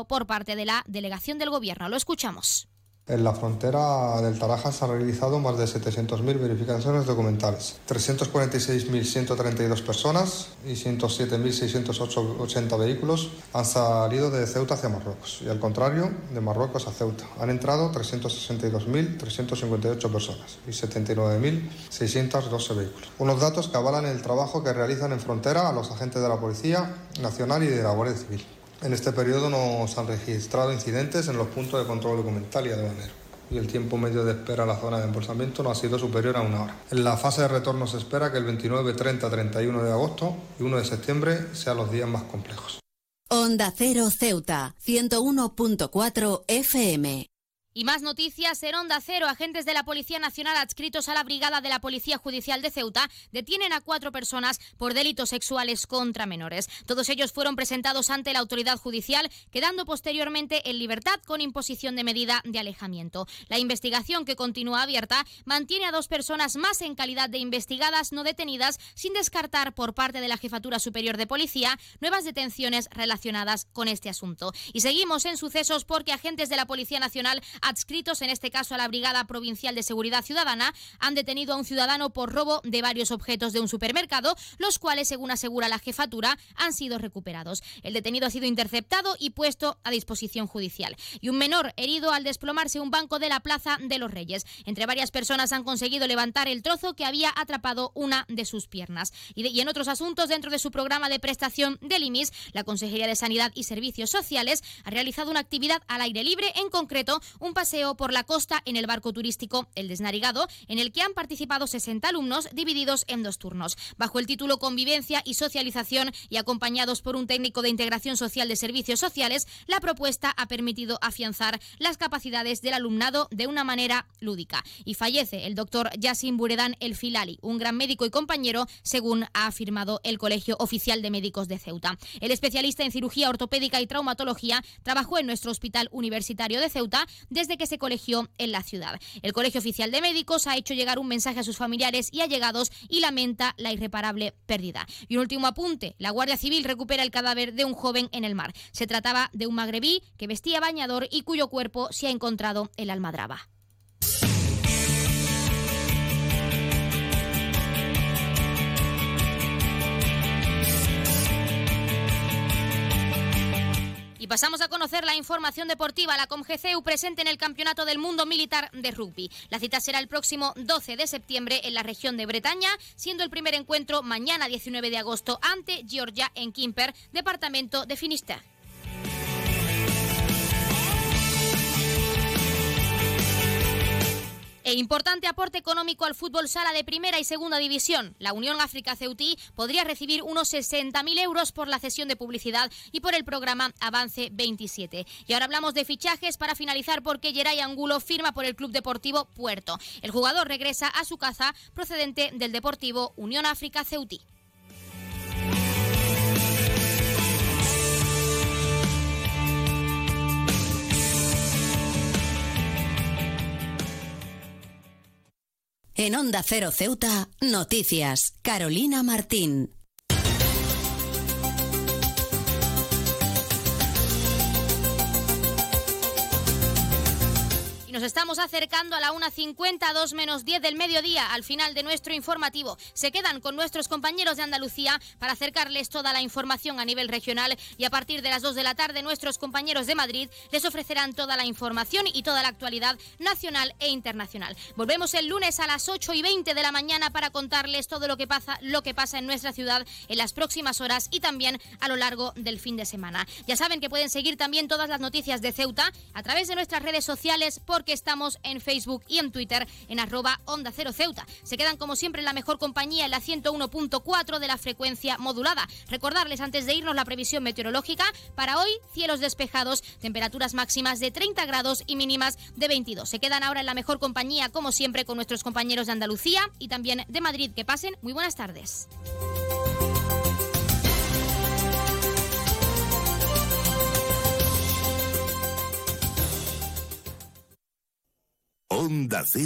por parte de la delegación del Gobierno. Lo escuchamos. En la frontera del Taraja se han realizado más de 700.000 verificaciones documentales. 346.132 personas y 107.680 vehículos han salido de Ceuta hacia Marruecos y al contrario, de Marruecos a Ceuta. Han entrado 362.358 personas y 79.612 vehículos. Unos datos que avalan el trabajo que realizan en frontera a los agentes de la Policía Nacional y de la Guardia Civil. En este periodo no se han registrado incidentes en los puntos de control documental y aduanero y el tiempo medio de espera a la zona de embolsamiento no ha sido superior a una hora. En la fase de retorno se espera que el 29, 30, 31 de agosto y 1 de septiembre sean los días más complejos. Onda Cero Ceuta, 101.4 FM. Y más noticias en Onda Cero. Agentes de la Policía Nacional adscritos a la Brigada de la Policía Judicial de Ceuta detienen a cuatro personas por delitos sexuales contra menores. Todos ellos fueron presentados ante la autoridad judicial, quedando posteriormente en libertad con imposición de medida de alejamiento. La investigación, que continúa abierta, mantiene a dos personas más en calidad de investigadas no detenidas, sin descartar por parte de la Jefatura Superior de Policía nuevas detenciones relacionadas con este asunto. Y seguimos en sucesos porque agentes de la Policía Nacional adscritos en este caso a la Brigada Provincial de Seguridad Ciudadana, han detenido a un ciudadano por robo de varios objetos de un supermercado, los cuales, según asegura la jefatura, han sido recuperados. El detenido ha sido interceptado y puesto a disposición judicial. Y un menor herido al desplomarse un banco de la Plaza de los Reyes. Entre varias personas han conseguido levantar el trozo que había atrapado una de sus piernas. Y, de- y en otros asuntos, dentro de su programa de prestación del IMIS, la Consejería de Sanidad y Servicios Sociales ha realizado una actividad al aire libre, en concreto un paseo por la costa en el barco turístico El Desnarigado, en el que han participado 60 alumnos divididos en dos turnos. Bajo el título Convivencia y Socialización y acompañados por un técnico de integración social de servicios sociales, la propuesta ha permitido afianzar las capacidades del alumnado de una manera lúdica. Y fallece el doctor Yassin Buredán El Filali, un gran médico y compañero, según ha afirmado el Colegio Oficial de Médicos de Ceuta. El especialista en cirugía ortopédica y traumatología trabajó en nuestro Hospital Universitario de Ceuta desde que se colegió en la ciudad. El Colegio Oficial de Médicos ha hecho llegar un mensaje a sus familiares y allegados y lamenta la irreparable pérdida. Y un último apunte, la Guardia Civil recupera el cadáver de un joven en el mar. Se trataba de un magrebí que vestía bañador y cuyo cuerpo se ha encontrado en la Almadraba. Y pasamos a conocer la información deportiva. La ComGCU presente en el Campeonato del Mundo Militar de Rugby. La cita será el próximo 12 de septiembre en la región de Bretaña, siendo el primer encuentro mañana 19 de agosto ante Georgia en Quimper, departamento de Finisterre. E importante aporte económico al fútbol sala de primera y segunda división. La Unión África Ceutí podría recibir unos 60.000 euros por la cesión de publicidad y por el programa Avance 27. Y ahora hablamos de fichajes para finalizar porque Geray Angulo firma por el Club Deportivo Puerto. El jugador regresa a su casa procedente del Deportivo Unión África Ceutí. En Onda Cero Ceuta, noticias. Carolina Martín. Nos estamos acercando a la 1.50, 2 menos 10 del mediodía, al final de nuestro informativo. Se quedan con nuestros compañeros de Andalucía para acercarles toda la información a nivel regional y a partir de las 2 de la tarde nuestros compañeros de Madrid les ofrecerán toda la información y toda la actualidad nacional e internacional. Volvemos el lunes a las 8 y 20 de la mañana para contarles todo lo que pasa, lo que pasa en nuestra ciudad en las próximas horas y también a lo largo del fin de semana. Ya saben que pueden seguir también todas las noticias de Ceuta a través de nuestras redes sociales porque estamos en Facebook y en Twitter en arroba Onda Cero Ceuta. Se quedan como siempre en la mejor compañía en la 101.4 de la frecuencia modulada. Recordarles antes de irnos la previsión meteorológica para hoy, cielos despejados, temperaturas máximas de 30 grados y mínimas de 22. Se quedan ahora en la mejor compañía como siempre con nuestros compañeros de Andalucía y también de Madrid. Que pasen muy buenas tardes. Onda Cero.